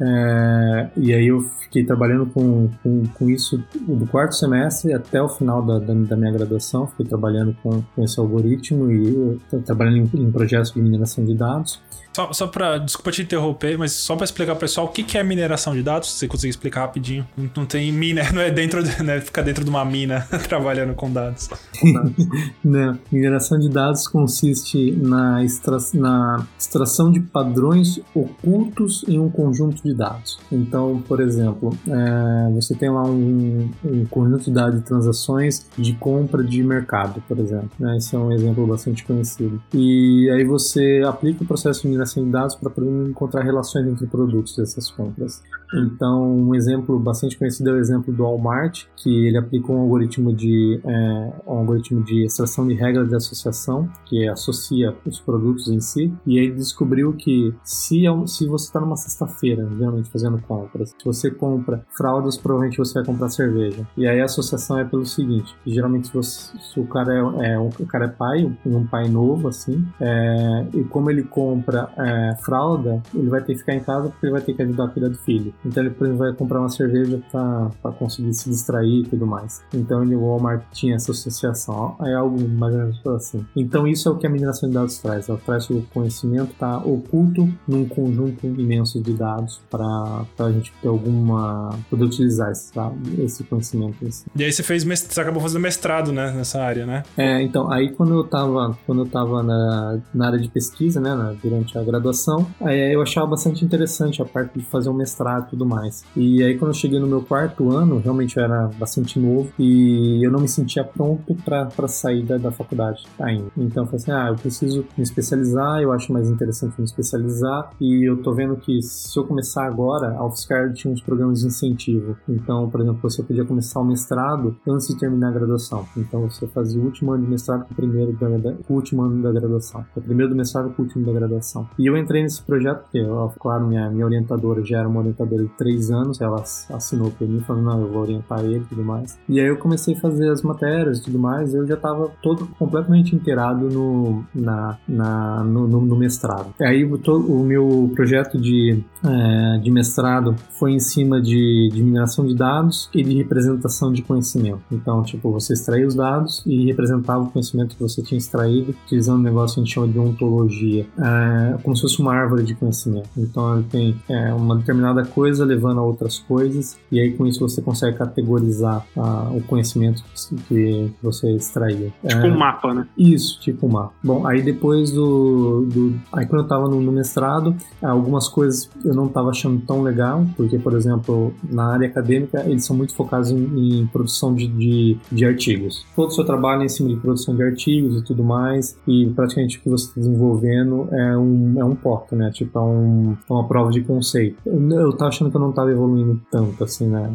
É, e aí eu fiquei trabalhando com, com, com, isso do quarto semestre até o final da, da, da minha graduação. Fiquei trabalhando com, com esse algoritmo e trabalhando em, em projetos de mineração de dados. Só, só para desculpa te interromper, mas só para explicar pro pessoal o que, que é mineração de dados, se você conseguir explicar rapidinho. Não, tem mina, não é dentro, né, ficar dentro de uma mina trabalhando com dados. não, mineração de dados consiste na, extra, na extração de padrões ocultos em um conjunto de dados. Então, por exemplo, é, você tem lá um, um, conjunto de dados de transações de compra de mercado, por exemplo. Né? Esse é um exemplo bastante conhecido. E aí você aplica o processo de mineração mineração de dados para poder encontrar relações entre produtos dessas compras. Então, um exemplo bastante conhecido é o exemplo do Walmart, que ele aplicou um algoritmo de, é, um algoritmo de extração de regras de associação, que associa os produtos em si, e aí descobriu que se, é se você está numa sexta-feira, geralmente fazendo compras, se você compra fraldas, provavelmente você vai comprar cerveja. E aí a associação é pelo seguinte, geralmente se, você, se o cara é, é, o cara é pai, um pai novo, assim, é, e como ele compra é, fralda, ele vai ter que ficar em casa porque ele vai ter que ajudar a cuidar do filho. Então ele, por exemplo, vai comprar uma cerveja para conseguir se distrair e tudo mais. Então ele, o Walmart tinha essa associação. É algo mais ou menos assim. Então isso é o que a mineração de dados traz. Ela traz o conhecimento tá oculto num conjunto imenso de dados para a gente ter alguma poder utilizar esse, tá? esse conhecimento. Assim. E aí você fez você acabou fazendo mestrado, né, nessa área, né? É, então aí quando eu estava quando eu tava na, na área de pesquisa, né, durante a graduação, aí eu achava bastante interessante a parte de fazer um mestrado tudo mais. E aí quando eu cheguei no meu quarto ano, realmente eu era bastante novo e eu não me sentia pronto para sair da, da faculdade ainda. Então eu falei assim, ah, eu preciso me especializar, eu acho mais interessante me especializar e eu tô vendo que se eu começar agora, a UFSCar tinha uns programas de incentivo. Então, por exemplo, você podia começar o mestrado antes de terminar a graduação. Então você fazia o último ano de mestrado com o primeiro da, o último ano da graduação. O primeiro do mestrado com o último da graduação. E eu entrei nesse projeto, porque, claro, minha, minha orientadora já era uma orientadora três anos, ela assinou por mim, falando, não, eu vou orientar ele e tudo mais. E aí eu comecei a fazer as matérias e tudo mais, eu já estava todo completamente inteirado no, na, na, no, no, no mestrado. E aí o, o meu projeto de, é, de mestrado foi em cima de, de mineração de dados e de representação de conhecimento. Então, tipo, você extraía os dados e representava o conhecimento que você tinha extraído utilizando um negócio que a gente chama de ontologia. É, como se fosse uma árvore de conhecimento. Então ele tem é, uma determinada coisa levando a outras coisas, e aí com isso você consegue categorizar ah, o conhecimento que você extraiu. Tipo é, um mapa, né? Isso, tipo um mapa. Bom, aí depois do. do aí quando eu estava no, no, mestrado, algumas coisas eu não estava achando tão legal, porque, por exemplo, na área acadêmica eles são muito focados em, em produção de, de, de, artigos. Todo o seu trabalho é em cima de produção de artigos e tudo mais, e praticamente o que você está desenvolvendo é um é um POC, né? Tipo, é, um, é uma prova de conceito. Eu, eu tava achando que eu não tava evoluindo tanto, assim, né?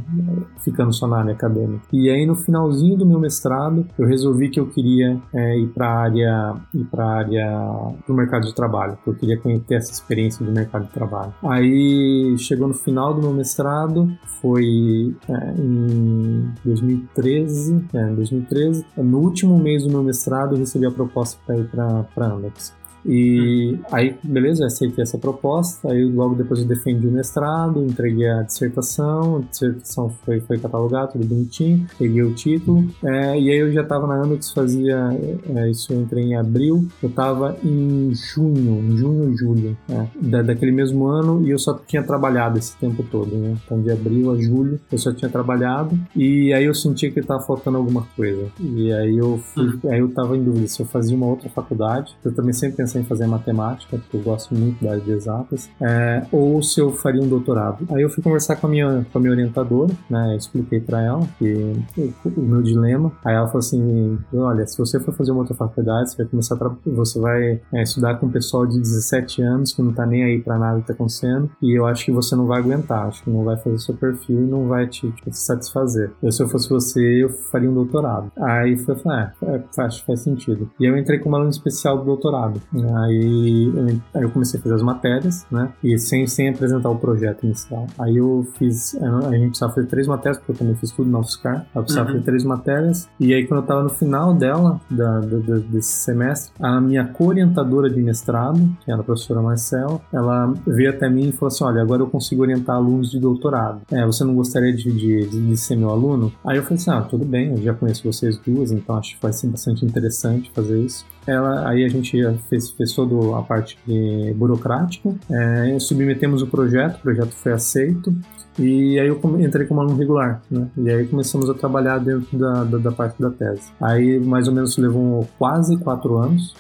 Ficando só na área acadêmica. E aí, no finalzinho do meu mestrado, eu resolvi que eu queria é, ir pra área, ir pra área do mercado de trabalho, que eu queria ter essa experiência do mercado de trabalho. Aí, chegou no final do meu mestrado, foi é, em 2013, é, 2013, no último mês do meu mestrado, eu recebi a proposta para ir para Andex. E aí, beleza, aceitei essa proposta. Aí, logo depois, eu defendi o mestrado, entreguei a dissertação. A dissertação foi, foi catalogada, tudo bonitinho. Peguei o título. É, e aí, eu já estava na Andox, fazia. É, isso eu entrei em abril. Eu estava em junho, junho, julho, é, da, daquele mesmo ano. E eu só tinha trabalhado esse tempo todo, né? Então, de abril a julho, eu só tinha trabalhado. E aí, eu sentia que estava faltando alguma coisa. E aí, eu fui, hum. aí eu estava em dúvida se eu fazia uma outra faculdade. Eu também sempre pensei em fazer matemática, porque eu gosto muito da área de exatas, é, ou se eu faria um doutorado. Aí eu fui conversar com a minha, com a minha orientadora, né, expliquei para ela que o, meu dilema. Aí ela falou assim: olha, se você for fazer uma outra faculdade, você vai começar a você vai é, estudar com um pessoal de 17 anos que não tá nem aí para nada que tá acontecendo, e eu acho que você não vai aguentar, acho que não vai fazer seu perfil e não vai te, te satisfazer. Eu, se eu fosse você, eu faria um doutorado. Aí falei, ah, é, faz, faz sentido. E eu entrei como aluno especial do doutorado. Aí, aí eu comecei a fazer as matérias, né? E sem, sem apresentar o projeto inicial. Aí eu fiz, a gente precisava fazer três matérias, porque eu também fiz tudo na UFSCar. Eu precisava uhum. fazer três matérias. E aí, quando eu tava no final dela, da, da, da, desse semestre, a minha co-orientadora de mestrado, que era a professora Marcel, ela veio até mim e falou assim: Olha, agora eu consigo orientar alunos de doutorado. É, você não gostaria de, de, de ser meu aluno? Aí eu falei assim: Ah, tudo bem, eu já conheço vocês duas, então acho que vai ser bastante interessante fazer isso. Ela, aí a gente fez, fez toda a parte burocrática, é, submetemos o projeto, o projeto foi aceito, e aí eu entrei como aluno regular, né? E aí começamos a trabalhar dentro da, da, da parte da tese. Aí mais ou menos levou quase quatro anos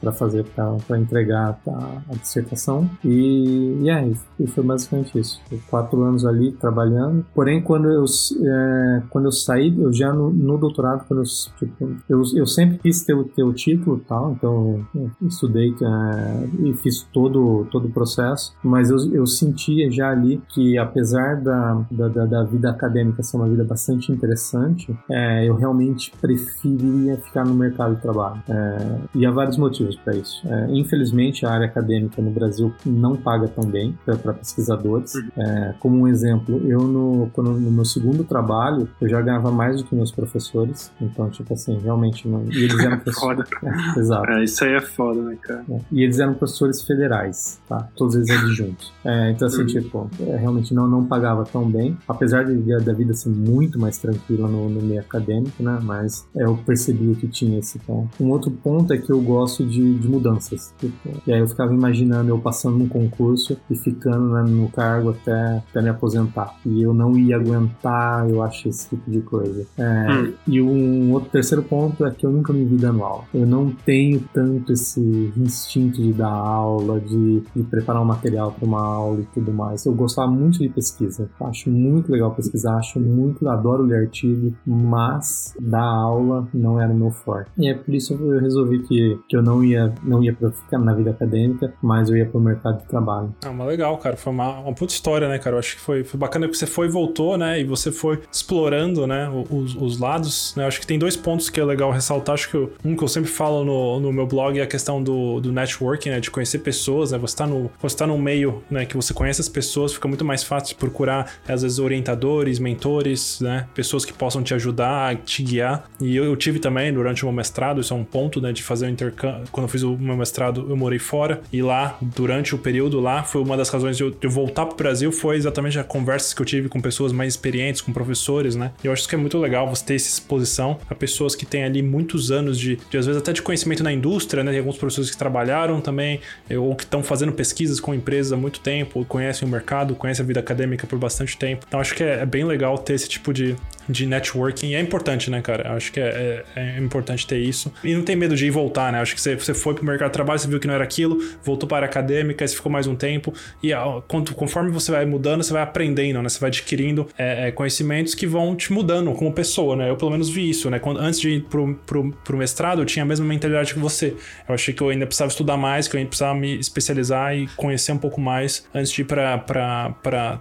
para fazer, para entregar a, a dissertação. E, e aí e foi basicamente isso. quatro anos ali trabalhando. Porém, quando eu, é, quando eu saí, eu já no, no doutorado, quando eu, tipo, eu, eu sempre quis ter, ter o título tal, então eu estudei é, e fiz todo, todo o processo, mas eu, eu sentia já ali que apesar da, da, da, vida acadêmica ser uma vida bastante interessante, é, eu realmente preferiria ficar no mercado de trabalho. É, e há vários motivos para isso. É, infelizmente, a área acadêmica no Brasil não paga tão bem para pesquisadores. É, como um exemplo, eu no, quando, no meu segundo trabalho, eu já ganhava mais do que meus professores. Então, tipo assim, realmente não. E eles eram professores. É, exato. É, isso aí é foda, né, cara? É, e eles eram professores federais, tá? Todos eles adjuntos. então, assim, uhum. tipo, realmente não, não pagava pagava tão bem, apesar de, da vida ser muito mais tranquila no, no meio acadêmico, né? Mas eu percebi que tinha esse ponto. Um outro ponto é que eu gosto de, de mudanças. Tipo, e aí eu ficava imaginando eu passando num concurso e ficando né, no cargo até, até me aposentar. E eu não ia aguentar, eu acho, esse tipo de coisa. É, hum. E um outro terceiro ponto é que eu nunca me vi dando aula. Eu não tenho tanto esse instinto de dar aula, de, de preparar um material para uma aula e tudo mais. Eu gostava muito de pesquisa pesquisa. Acho muito legal pesquisar, acho muito, adoro ler artigo, mas dar aula não era o meu forte. E é por isso que eu resolvi que, que eu não ia, não ia pra ficar na vida acadêmica, mas eu ia pro mercado de trabalho. Ah, mas legal, cara. Foi uma, uma puta história, né, cara? Eu acho que foi, foi bacana que você foi e voltou, né? E você foi explorando, né, os, os lados. Né? Eu acho que tem dois pontos que é legal ressaltar. Acho que eu, um que eu sempre falo no, no meu blog é a questão do, do networking, né? De conhecer pessoas, né? Você tá no, você tá no meio, né? Que você conhece as pessoas, fica muito mais fácil de procurar procurar, às vezes, orientadores, mentores, né? Pessoas que possam te ajudar, te guiar. E eu, eu tive também durante o meu mestrado, isso é um ponto, né? De fazer o intercâmbio. Quando eu fiz o meu mestrado, eu morei fora. E lá, durante o período lá, foi uma das razões de eu, de eu voltar Brasil, foi exatamente a conversas que eu tive com pessoas mais experientes, com professores, né? E eu acho que é muito legal você ter essa exposição a pessoas que têm ali muitos anos de, de às vezes, até de conhecimento na indústria, né? Tem alguns professores que trabalharam também, ou que estão fazendo pesquisas com empresas há muito tempo, conhecem o mercado, conhecem a vida acadêmica por bastante tempo. Então acho que é, é bem legal ter esse tipo de, de networking. E é importante, né, cara? Acho que é, é, é, importante ter isso. E não tem medo de ir voltar, né? Acho que você, você foi pro mercado de trabalho, você viu que não era aquilo, voltou para a acadêmica, você ficou mais um tempo. E ó, conforme você vai mudando, você vai aprendendo, né? Você vai adquirindo é, é, conhecimentos que vão te mudando como pessoa, né? Eu pelo menos vi isso, né? Quando, antes de ir pro, pro, pro mestrado, eu tinha a mesma mentalidade que você. Eu achei que eu ainda precisava estudar mais, que eu ainda precisava me especializar e conhecer um pouco mais antes de ir para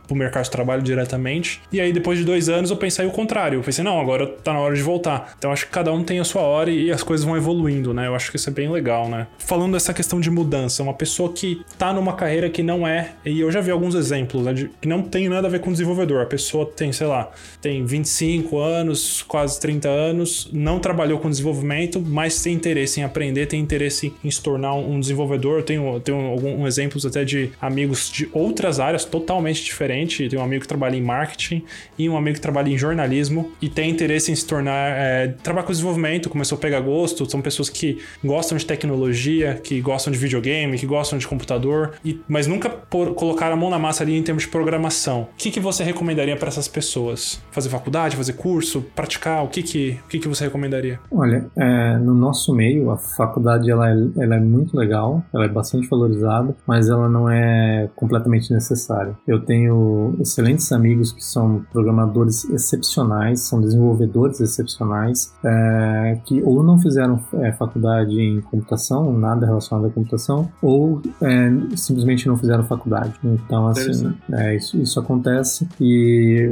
o mercado trabalho diretamente. E aí, depois de dois anos, eu pensei o contrário. Eu pensei, não, agora tá na hora de voltar. Então, acho que cada um tem a sua hora e as coisas vão evoluindo, né? Eu acho que isso é bem legal, né? Falando dessa questão de mudança, uma pessoa que tá numa carreira que não é, e eu já vi alguns exemplos, né, de, que não tem nada a ver com desenvolvedor. A pessoa tem, sei lá, tem 25 anos, quase 30 anos, não trabalhou com desenvolvimento, mas tem interesse em aprender, tem interesse em se tornar um desenvolvedor. Eu tenho, tenho alguns exemplos até de amigos de outras áreas totalmente diferentes. Tem um amigo que trabalha em marketing e um amigo que trabalha em jornalismo e tem interesse em se tornar. É, trabalhar com desenvolvimento, começou a pegar gosto. São pessoas que gostam de tecnologia, que gostam de videogame, que gostam de computador, e, mas nunca por, colocaram a mão na massa ali em termos de programação. O que, que você recomendaria para essas pessoas? Fazer faculdade, fazer curso, praticar? O que, que, o que, que você recomendaria? Olha, é, no nosso meio, a faculdade ela é, ela é muito legal, ela é bastante valorizada, mas ela não é completamente necessária. Eu tenho excelentes amigos que são programadores excepcionais são desenvolvedores excepcionais é, que ou não fizeram é, faculdade em computação, nada relacionado à computação, ou é, simplesmente não fizeram faculdade. Então, assim, é, isso, isso acontece e,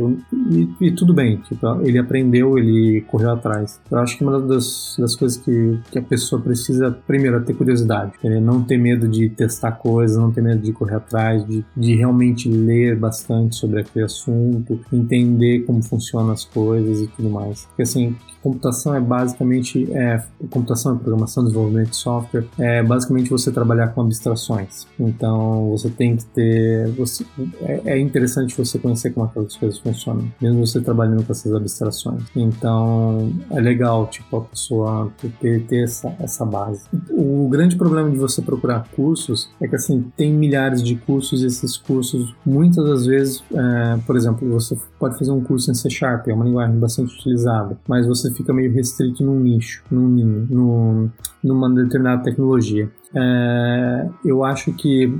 e, e, tudo bem. Tipo, ele aprendeu, ele correu atrás. Eu acho que uma das, das coisas que, que a pessoa precisa, primeiro, é ter curiosidade. É não ter medo de testar coisas, não ter medo de correr atrás, de, de realmente ler bastante sobre aquele assunto, entender como funcionam as coisas e tudo mais. Porque, assim, computação é basicamente é, computação, programação, desenvolvimento de software é basicamente você trabalhar com abstrações. Então você tem que ter, você, é, é interessante você conhecer como aquelas coisas funcionam, mesmo você trabalhando com essas abstrações. Então é legal tipo a pessoa ter, ter essa, essa base. O grande problema de você procurar cursos é que assim tem milhares de cursos e esses cursos muitas das vezes, é, por exemplo, você pode fazer um curso em C Sharp, é uma linguagem bastante utilizada, mas você fica meio restrito num nicho, num, num, numa determinada tecnologia. É, eu acho que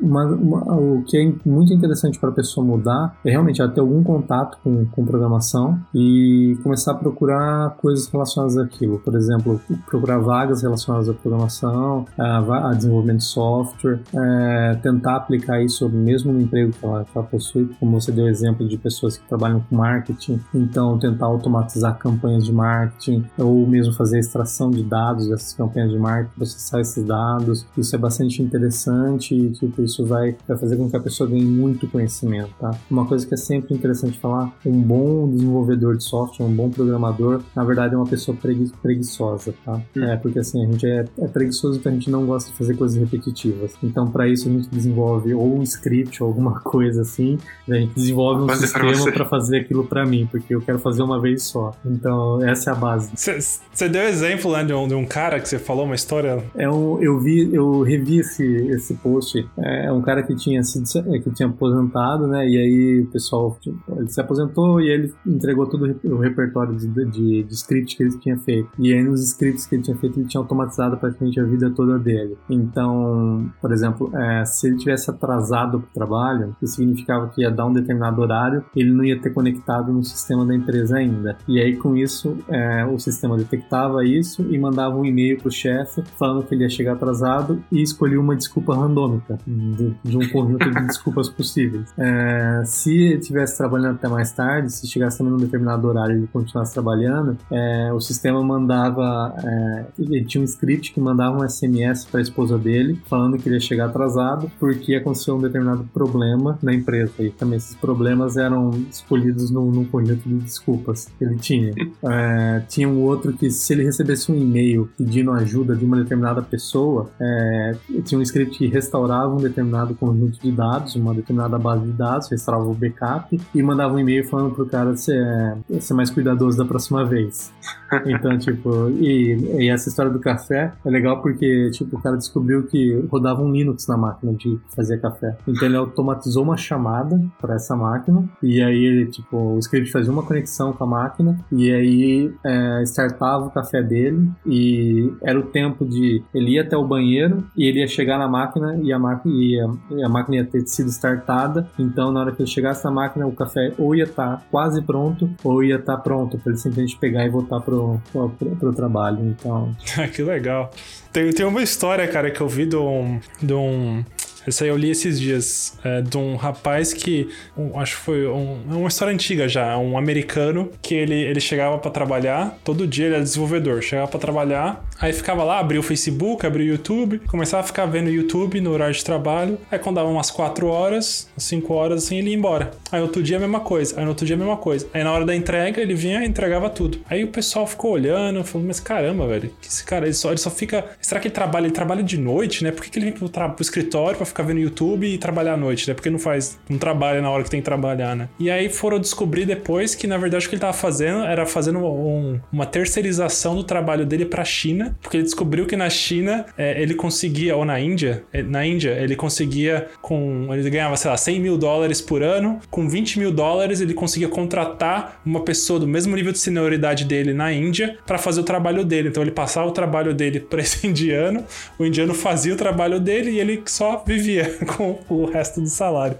uma, uma, o que é muito interessante para a pessoa mudar é realmente ela ter algum contato com, com programação e começar a procurar coisas relacionadas àquilo. Por exemplo, procurar vagas relacionadas à programação, a, a desenvolvimento de software, é, tentar aplicar isso mesmo no emprego que ela, que ela possui, como você deu exemplo de pessoas que trabalham com marketing, então tentar automatizar campanhas de marketing ou mesmo fazer extração de dados dessas campanhas de marketing, processar esses dados. Isso é bastante interessante e tipo, isso vai, vai fazer com que a pessoa ganhe muito conhecimento, tá? Uma coisa que é sempre interessante falar, um bom desenvolvedor de software, um bom programador, na verdade é uma pessoa pregui preguiçosa, tá? Hum. É, porque assim, a gente é, é preguiçoso porque a gente não gosta de fazer coisas repetitivas. Então, para isso, a gente desenvolve ou um script ou alguma coisa assim, a gente desenvolve um fazer sistema para fazer aquilo para mim, porque eu quero fazer uma vez só. Então, essa é a base. Você deu exemplo né, de, um, de um cara que você falou uma história? É um, eu vi, eu revi esse, esse post é um cara que tinha sido que tinha aposentado, né? E aí o pessoal tipo, ele se aposentou e ele entregou todo o repertório de, de, de script que ele tinha feito. E aí nos scripts que ele tinha feito ele tinha automatizado praticamente a vida toda dele. Então, por exemplo, é, se ele tivesse atrasado para o trabalho, isso significava que ia dar um determinado horário, ele não ia ter conectado no sistema da empresa ainda. E aí com isso é, o sistema detectava isso e mandava um e-mail para o chefe falando que ele ia chegar atrasado e escolhia uma desculpa randômica de, de um conjunto de desculpas possíveis. É, se ele estivesse trabalhando até mais tarde, se chegasse também num determinado horário e continuasse trabalhando, é, o sistema mandava. É, ele tinha um script que mandava um SMS para a esposa dele, falando que ele ia chegar atrasado porque aconteceu um determinado problema na empresa. E também esses problemas eram escolhidos num, num conjunto de desculpas que ele tinha. É, tinha um outro que, se ele recebesse um e-mail pedindo ajuda de uma determinada pessoa, é, tinha um script que restaurava um determinado conjunto de dados, uma determinada base de dados, restaurava o backup e mandava um e-mail falando pro cara ser, ser mais cuidadoso da próxima vez. Então, tipo, e, e, essa história do café é legal porque, tipo, o cara descobriu que rodava um Linux na máquina de fazer café. Então ele automatizou uma chamada para essa máquina e aí ele, tipo, o script fazia uma conexão com a máquina e aí é, startava o café dele e era o tempo de ele ia até o banheiro e ele ia chegar na máquina e a máquina ia, a máquina ia ter sido startada. Então, na hora que ele chegasse na máquina, o café ou ia estar tá quase pronto ou ia estar tá pronto para ele simplesmente pegar e voltar pro, pro, pro, pro trabalho. Então, que legal. Tem, tem uma história, cara, que eu vi de um, de um essa aí eu li esses dias, é, de um rapaz que, um, acho que foi um, é uma história antiga já, um americano que ele, ele chegava para trabalhar, todo dia ele era desenvolvedor, chegava para trabalhar, aí ficava lá, abria o Facebook, abria o YouTube, começava a ficar vendo YouTube no horário de trabalho, aí quando dava umas 4 horas, 5 horas assim, ele ia embora. Aí outro dia a mesma coisa, aí no outro dia a mesma coisa. Aí na hora da entrega ele vinha e entregava tudo. Aí o pessoal ficou olhando, falou, mas caramba, velho, que esse cara, ele só, ele só fica, será que ele trabalha, ele trabalha de noite, né? Por que, que ele vem pro, pro escritório pra ficar vendo YouTube e trabalhar à noite, né? Porque não faz, não trabalha na hora que tem que trabalhar, né? E aí foram descobrir depois que, na verdade, o que ele tava fazendo era fazendo um, uma terceirização do trabalho dele pra China, porque ele descobriu que na China é, ele conseguia, ou na Índia, é, na Índia, ele conseguia com. Ele ganhava, sei lá, 100 mil dólares por ano, com 20 mil dólares ele conseguia contratar uma pessoa do mesmo nível de senioridade dele na Índia para fazer o trabalho dele. Então ele passava o trabalho dele para esse indiano, o indiano fazia o trabalho dele e ele só vivia vivia com o resto do salário.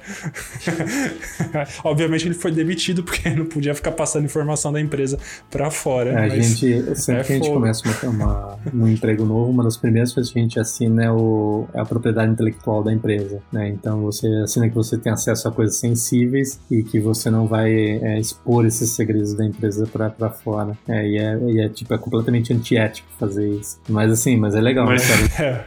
Obviamente ele foi demitido porque não podia ficar passando informação da empresa para fora. É, a gente, sempre é que a gente começa uma, uma, um emprego novo, uma das primeiras coisas que a gente assina é, o, é a propriedade intelectual da empresa. Né? Então você assina que você tem acesso a coisas sensíveis e que você não vai é, expor esses segredos da empresa para fora. É, e, é, e é tipo, é completamente antiético fazer isso. Mas assim, mas é legal, mas, né, é,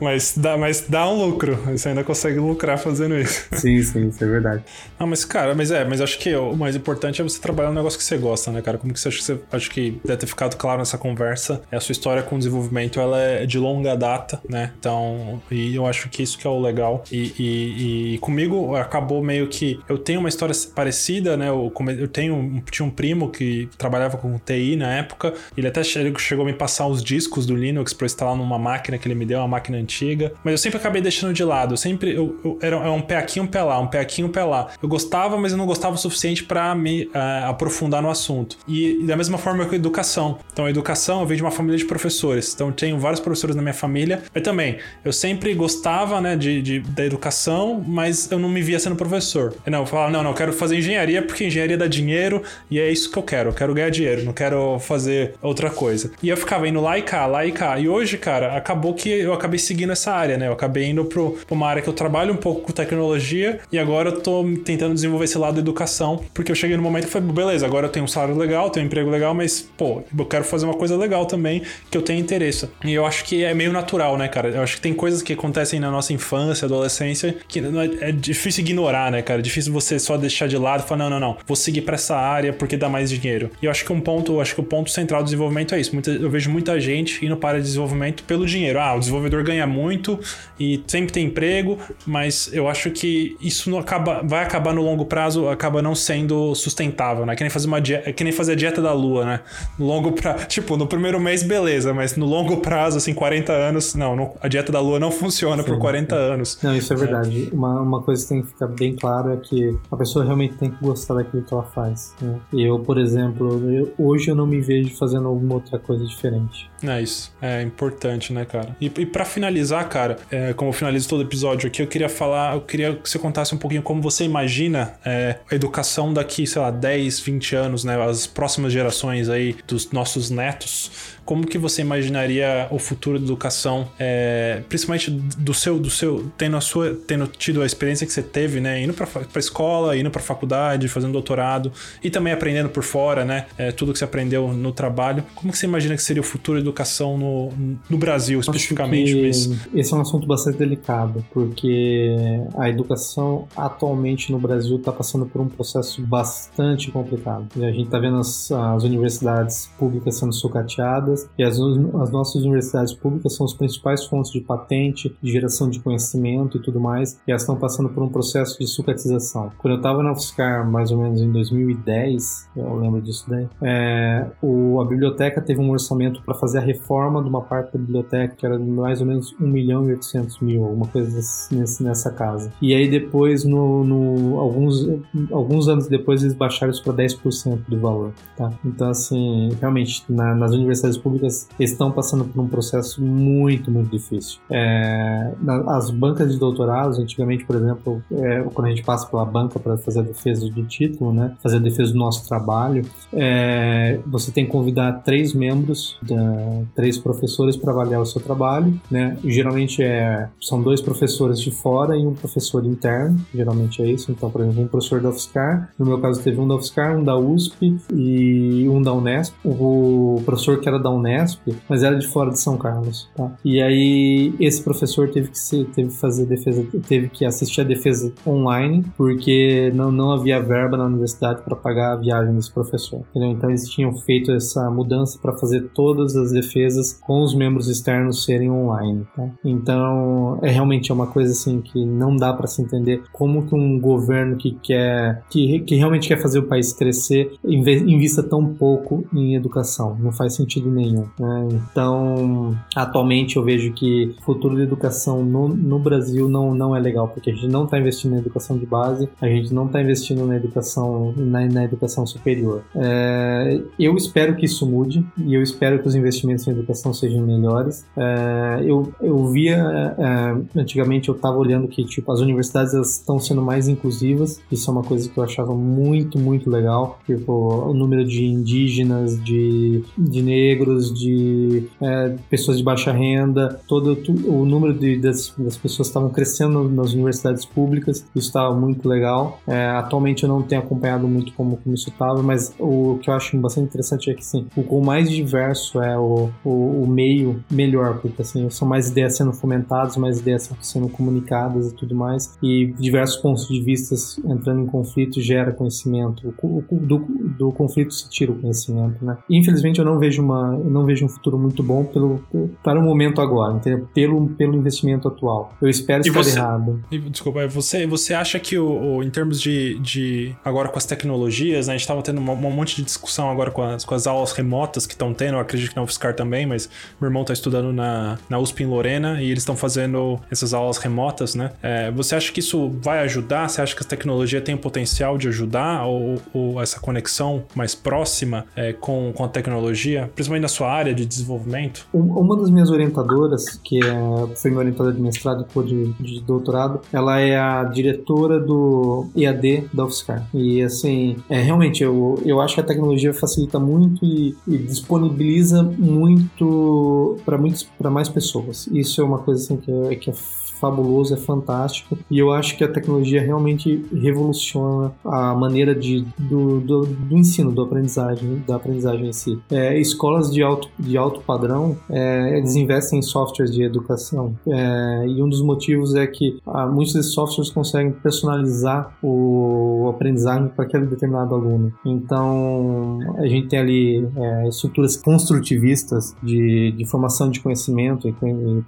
mas, dá, mas dá um lucro. Você ainda consegue lucrar fazendo isso. Sim, sim, isso é verdade. Não, mas, cara, mas é, mas acho que o mais importante é você trabalhar um negócio que você gosta, né, cara? Como que você acha que você. Acho que deve ter ficado claro nessa conversa. É a sua história com o desenvolvimento, ela é de longa data, né? Então, e eu acho que isso que é o legal. E, e, e comigo acabou meio que. Eu tenho uma história parecida, né? Eu, eu tenho, tinha um primo que trabalhava com TI na época. Ele até chegou a me passar os discos do Linux para instalar numa máquina que ele me deu, uma máquina antiga. Mas eu sempre acabei deixando de lado. Eu sempre. Eu, eu, era um pé aqui, um pé lá, um pé aqui, um pé lá. Eu gostava, mas eu não gostava o suficiente para me uh, aprofundar no assunto. E, e, da mesma forma com a educação. Então, a educação, eu venho de uma família de professores. Então, eu tenho vários professores na minha família. Mas também, eu sempre gostava, né, de, de da educação, mas eu não me via sendo professor. Não, eu falava, não, não, eu quero fazer engenharia porque engenharia dá dinheiro e é isso que eu quero. Eu quero ganhar dinheiro, não quero fazer outra coisa. E eu ficava indo lá e cá, lá e cá. E hoje, cara, acabou que eu acabei seguindo essa área, né? Eu acabei indo pro, uma área que eu trabalho um pouco com tecnologia e agora eu tô tentando desenvolver esse lado da educação, porque eu cheguei no momento que foi, beleza, agora eu tenho um salário legal, tenho um emprego legal, mas, pô, eu quero fazer uma coisa legal também que eu tenho interesse. E eu acho que é meio natural, né, cara? Eu acho que tem coisas que acontecem na nossa infância, adolescência, que é, é difícil ignorar, né, cara? É difícil você só deixar de lado e falar, não, não, não, vou seguir para essa área porque dá mais dinheiro. E eu acho que um ponto, acho que o ponto central do desenvolvimento é isso. Muita, eu vejo muita gente indo para desenvolvimento pelo dinheiro. Ah, o desenvolvedor ganha muito e sempre tem emprego, mas eu acho que isso não acaba, vai acabar no longo prazo, acaba não sendo sustentável, né? Que nem fazer uma dieta, que nem fazer a dieta da lua, né? No longo prazo, tipo, no primeiro mês beleza, mas no longo prazo, assim, 40 anos, não, não a dieta da lua não funciona Sim, por 40 é. anos. Não, isso é verdade. É. Uma, uma coisa que tem que ficar bem claro é que a pessoa realmente tem que gostar daquilo que ela faz. Né? Eu, por exemplo, eu, hoje eu não me vejo fazendo alguma outra coisa diferente. É isso. É importante, né, cara? E, e para finalizar, cara, é, como eu finalizo todo episódio aqui, eu queria falar, eu queria que você contasse um pouquinho como você imagina é, a educação daqui, sei lá, 10, 20 anos, né? As próximas gerações aí dos nossos netos como que você imaginaria o futuro da educação, é, principalmente do seu, do seu, tendo a sua, tendo tido a experiência que você teve, né, indo para a escola, indo para faculdade, fazendo doutorado e também aprendendo por fora, né, é, tudo que você aprendeu no trabalho. Como que você imagina que seria o futuro da educação no, no Brasil especificamente? Mas... Esse é um assunto bastante delicado, porque a educação atualmente no Brasil está passando por um processo bastante complicado. A gente está vendo as, as universidades públicas sendo sucateadas e as, as nossas universidades públicas são as principais fontes de patente, de geração de conhecimento e tudo mais, e elas estão passando por um processo de sucatização. Quando eu estava na UFSCar, mais ou menos em 2010, eu lembro disso daí, é, o, a biblioteca teve um orçamento para fazer a reforma de uma parte da biblioteca que era de mais ou menos 1 milhão e 800 mil, alguma coisa nesse, nessa casa. E aí depois, no, no, alguns, alguns anos depois, eles baixaram isso para 10% do valor. Tá? Então, assim, realmente, na, nas universidades públicas públicas estão passando por um processo muito, muito difícil. É, as bancas de doutorados, antigamente, por exemplo, é, quando a gente passa pela banca para fazer a defesa do título, né, fazer a defesa do nosso trabalho, é, você tem que convidar três membros, da, três professores para avaliar o seu trabalho, né? Geralmente é, são dois professores de fora e um professor interno, geralmente é isso. Então, por exemplo, um professor da UFSCar, no meu caso teve um da UFSCar, um da USP e um da Unesp. O professor que era da Unesp, mas era de fora de São Carlos, tá? E aí esse professor teve que ser, teve que fazer defesa, teve que assistir a defesa online, porque não, não havia verba na universidade para pagar a viagem desse professor. Entendeu? Então eles tinham feito essa mudança para fazer todas as defesas com os membros externos serem online, tá? Então é realmente é uma coisa assim que não dá para se entender como que um governo que quer que, que realmente quer fazer o país crescer invista tão pouco em educação. Não faz sentido nenhum nenhum. Né? Então, atualmente eu vejo que o futuro da educação no, no Brasil não, não é legal, porque a gente não está investindo na educação de base, a gente não está investindo na educação, na, na educação superior. É, eu espero que isso mude e eu espero que os investimentos em educação sejam melhores. É, eu, eu via, é, antigamente eu estava olhando que tipo as universidades estão sendo mais inclusivas. Isso é uma coisa que eu achava muito, muito legal. Tipo, o número de indígenas, de, de negros, de é, pessoas de baixa renda, todo o número de, das, das pessoas estavam crescendo nas universidades públicas. Isso estava muito legal. É, atualmente eu não tenho acompanhado muito como, como isso estava, mas o que eu acho bastante interessante é que sim, o quão mais diverso é o, o, o meio, melhor, porque assim, são mais ideias sendo fomentadas, mais ideias sendo comunicadas e tudo mais, e diversos pontos de vista entrando em conflito gera conhecimento. O, do, do conflito se tira o conhecimento, né? Infelizmente eu não vejo uma, eu não vejo um futuro muito bom pelo, para o momento agora, entendeu? Pelo, pelo investimento atual. Eu espero estar você, errado. E, desculpa, você, você acha que o, o, em termos de, de agora com as tecnologias, né, a gente estava tendo um, um monte de discussão agora com as, com as aulas remotas que estão tendo, eu acredito que na UFSCar também, mas meu irmão está estudando na, na USP em Lorena e eles estão fazendo essas aulas remotas, né? É, você acha que isso vai ajudar? Você acha que a tecnologia tem o potencial de ajudar ou, ou essa conexão mais próxima é, com, com a tecnologia, principalmente sua área de desenvolvimento? Uma das minhas orientadoras, que é, foi minha orientadora de mestrado e de, de doutorado, ela é a diretora do EAD da UFSCar. E assim, é, realmente, eu, eu acho que a tecnologia facilita muito e, e disponibiliza muito para mais pessoas. Isso é uma coisa assim, que, é, que é fabuloso, é fantástico. E eu acho que a tecnologia realmente revoluciona a maneira de, do, do, do ensino, do aprendizagem, da aprendizagem em si. É, escolas de alto, de alto padrão, é, eles investem em softwares de educação. É, e um dos motivos é que ah, muitos desses softwares conseguem personalizar o, aprendizagem para aquele determinado aluno. Então, a gente tem ali é, estruturas construtivistas de, de formação de conhecimento e,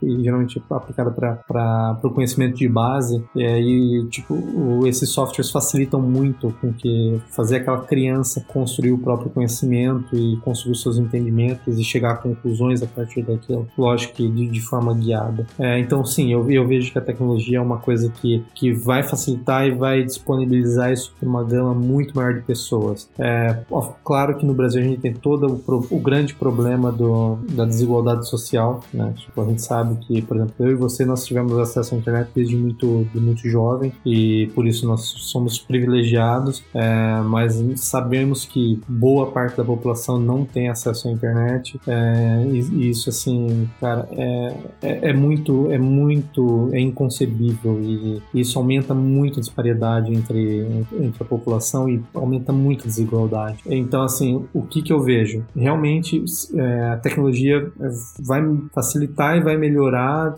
e, e geralmente aplicada para para o conhecimento de base. E aí, tipo, esses softwares facilitam muito com que fazer aquela criança construir o próprio conhecimento e construir seus entendimentos e chegar a conclusões a partir daquilo. Lógico que de, de forma guiada. É, então, sim, eu, eu vejo que a tecnologia é uma coisa que, que vai facilitar e vai disponibilizar isso para uma gama muito maior de pessoas. É, claro que no Brasil a gente tem todo o, o grande problema do, da desigualdade social, né? Tipo, a gente sabe que, por exemplo, eu e você nós tivemos acesso à internet desde muito, de muito jovem e por isso nós somos privilegiados, é, mas sabemos que boa parte da população não tem acesso à internet é, e, e, isso assim, cara, é, é, é, muito, é muito, é inconcebível e isso aumenta muito a disparidade entre, entre a população e aumenta muito a desigualdade. Então, assim, o que que eu vejo? Realmente é, a tecnologia vai facilitar e vai melhorar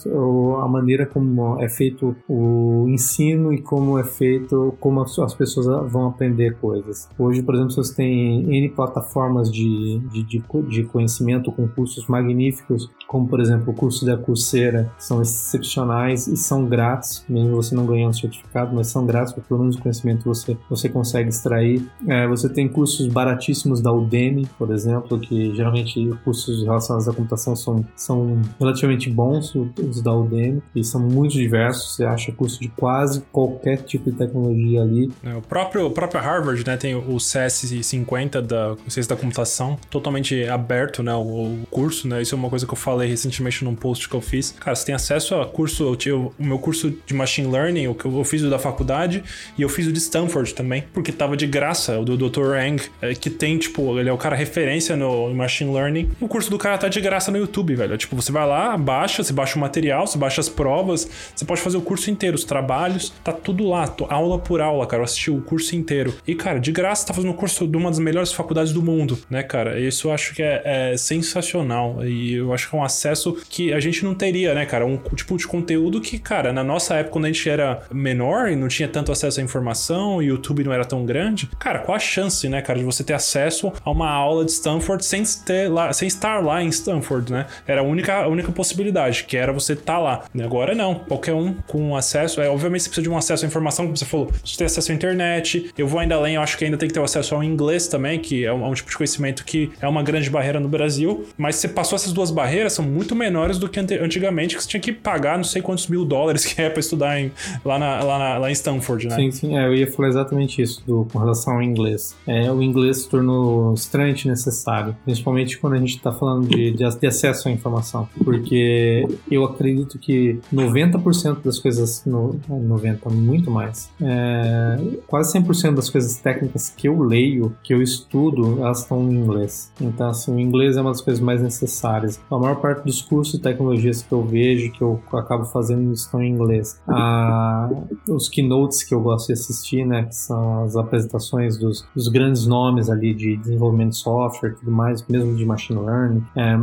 a maneira como como é feito o ensino e como é feito, como as pessoas vão aprender coisas. Hoje, por exemplo, você tem N plataformas de, de, de, de conhecimento com cursos magníficos, como por exemplo o curso da Coursera, são excepcionais e são grátis, mesmo você não ganhando certificado, mas são grátis, porque pelo menos o conhecimento você, você consegue extrair. É, você tem cursos baratíssimos da Udemy, por exemplo, que geralmente cursos relacionados à computação são, são relativamente bons, os da Udemy, e são muito diversos, você acha curso de quase qualquer tipo de tecnologia ali. É, o próprio, o próprio Harvard, né, tem o CS50 da ciência da computação, totalmente aberto, né, o, o, curso, né, isso é uma coisa que eu falei recentemente num post que eu fiz. Cara, você tem acesso a curso, eu tinha o meu curso de Machine Learning, o que eu fiz o da faculdade, e eu fiz o de Stanford também, porque tava de graça, o do Dr. Ang, é, que tem, tipo, ele é o cara referência no Machine Learning. O curso do cara tá de graça no YouTube, velho. Tipo, você vai lá, baixa, você baixa o material, você baixa as provas, você pode fazer o curso inteiro, os trabalhos, tá tudo lá, aula por aula, cara. Eu assisti o curso inteiro. E, cara, de graça, tá fazendo o curso de uma das melhores faculdades do mundo, né, cara? Isso eu acho que é, é sensacional. E eu acho que é um acesso que a gente não teria, né, cara? Um tipo de conteúdo que, cara, na nossa época, quando a gente era menor e não tinha tanto acesso à informação, e o YouTube não era tão grande, cara, qual a chance, né, cara, de você ter acesso a uma aula de Stanford sem, ter lá, sem estar lá em Stanford, né? Era a única, a única possibilidade, que era você estar tá lá. Agora não qualquer um com acesso. É, obviamente você precisa de um acesso à informação, como você falou, você tem acesso à internet. Eu vou ainda além, eu acho que ainda tem que ter acesso ao inglês também, que é um, é um, tipo de conhecimento que é uma grande barreira no Brasil. Mas você passou essas duas barreiras, são muito menores do que antigamente, que você tinha que pagar não sei quantos mil dólares que é para estudar em, lá, na, lá, na, lá, em Stanford, né? Sim, sim, é, eu ia falar exatamente isso do, com relação ao inglês. É, o inglês se tornou extremamente necessário, principalmente quando a gente está falando de, de, de acesso à informação, porque eu acredito que 90 90% das coisas, no, 90, muito mais, é, quase 100% das coisas técnicas que eu leio, que eu estudo, elas estão em inglês. Então, assim, o inglês é uma das coisas mais necessárias. A maior parte dos cursos de tecnologias que eu vejo, que eu acabo fazendo, estão em inglês. Ah, os keynotes que eu gosto de assistir, né, que são as apresentações dos, dos grandes nomes ali de desenvolvimento de software e tudo mais, mesmo de machine learning, é,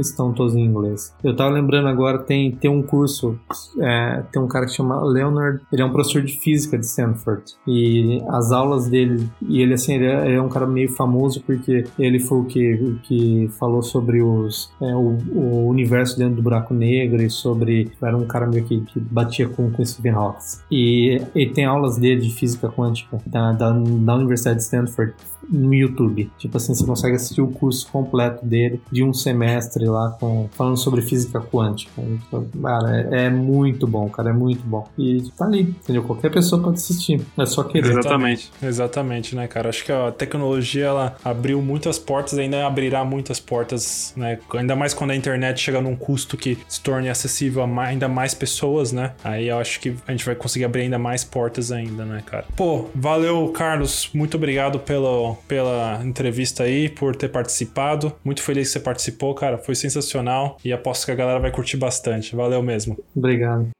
estão todos em inglês. Eu tava lembrando agora, tem, tem um curso, é, tem um cara que chama Leonard, ele é um professor de física de Stanford, e as aulas dele, e ele assim, ele é, ele é um cara meio famoso porque ele foi o que, que falou sobre os, é, o, o, universo dentro do buraco negro e sobre, era um cara meio que, que batia com, com Stephen Hawking. E ele tem aulas dele de física quântica da, da, da Universidade de Stanford no YouTube. Tipo assim, você consegue assistir o curso completo dele de um semestre lá com falando sobre física quântica. Então, cara, é, é, muito bom, cara, é muito bom. E tá ali, entendeu? Qualquer pessoa pode assistir. É só querer. Exatamente. Exatamente, né, cara? Acho que a tecnologia ela abriu muitas portas, ainda abrirá muitas portas, né? Ainda mais quando a internet chega num custo que se torne acessível a mais, ainda mais pessoas, né? Aí eu acho que a gente vai conseguir abrir ainda mais portas ainda, né, cara? Pô, valeu, Carlos. Muito obrigado pelo pela entrevista aí, por ter participado. Muito feliz que você participou, cara. Foi sensacional e aposto que a galera vai curtir bastante. Valeu mesmo. Obrigado. Obrigado.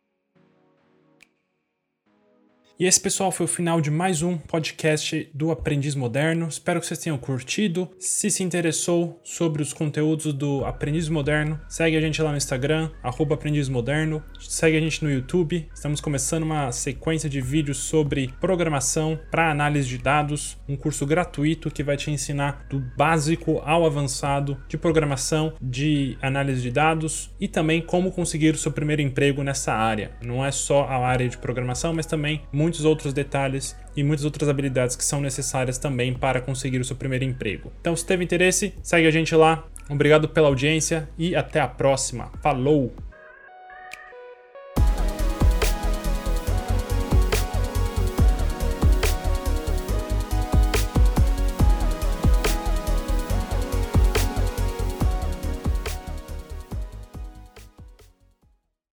E esse, pessoal, foi o final de mais um podcast do Aprendiz Moderno. Espero que vocês tenham curtido. Se se interessou sobre os conteúdos do Aprendiz Moderno, segue a gente lá no Instagram, Aprendiz Moderno. Segue a gente no YouTube. Estamos começando uma sequência de vídeos sobre programação para análise de dados, um curso gratuito que vai te ensinar do básico ao avançado de programação, de análise de dados e também como conseguir o seu primeiro emprego nessa área. Não é só a área de programação, mas também muito muitos outros detalhes e muitas outras habilidades que são necessárias também para conseguir o seu primeiro emprego. Então, se teve interesse, segue a gente lá. Obrigado pela audiência e até a próxima. Falou!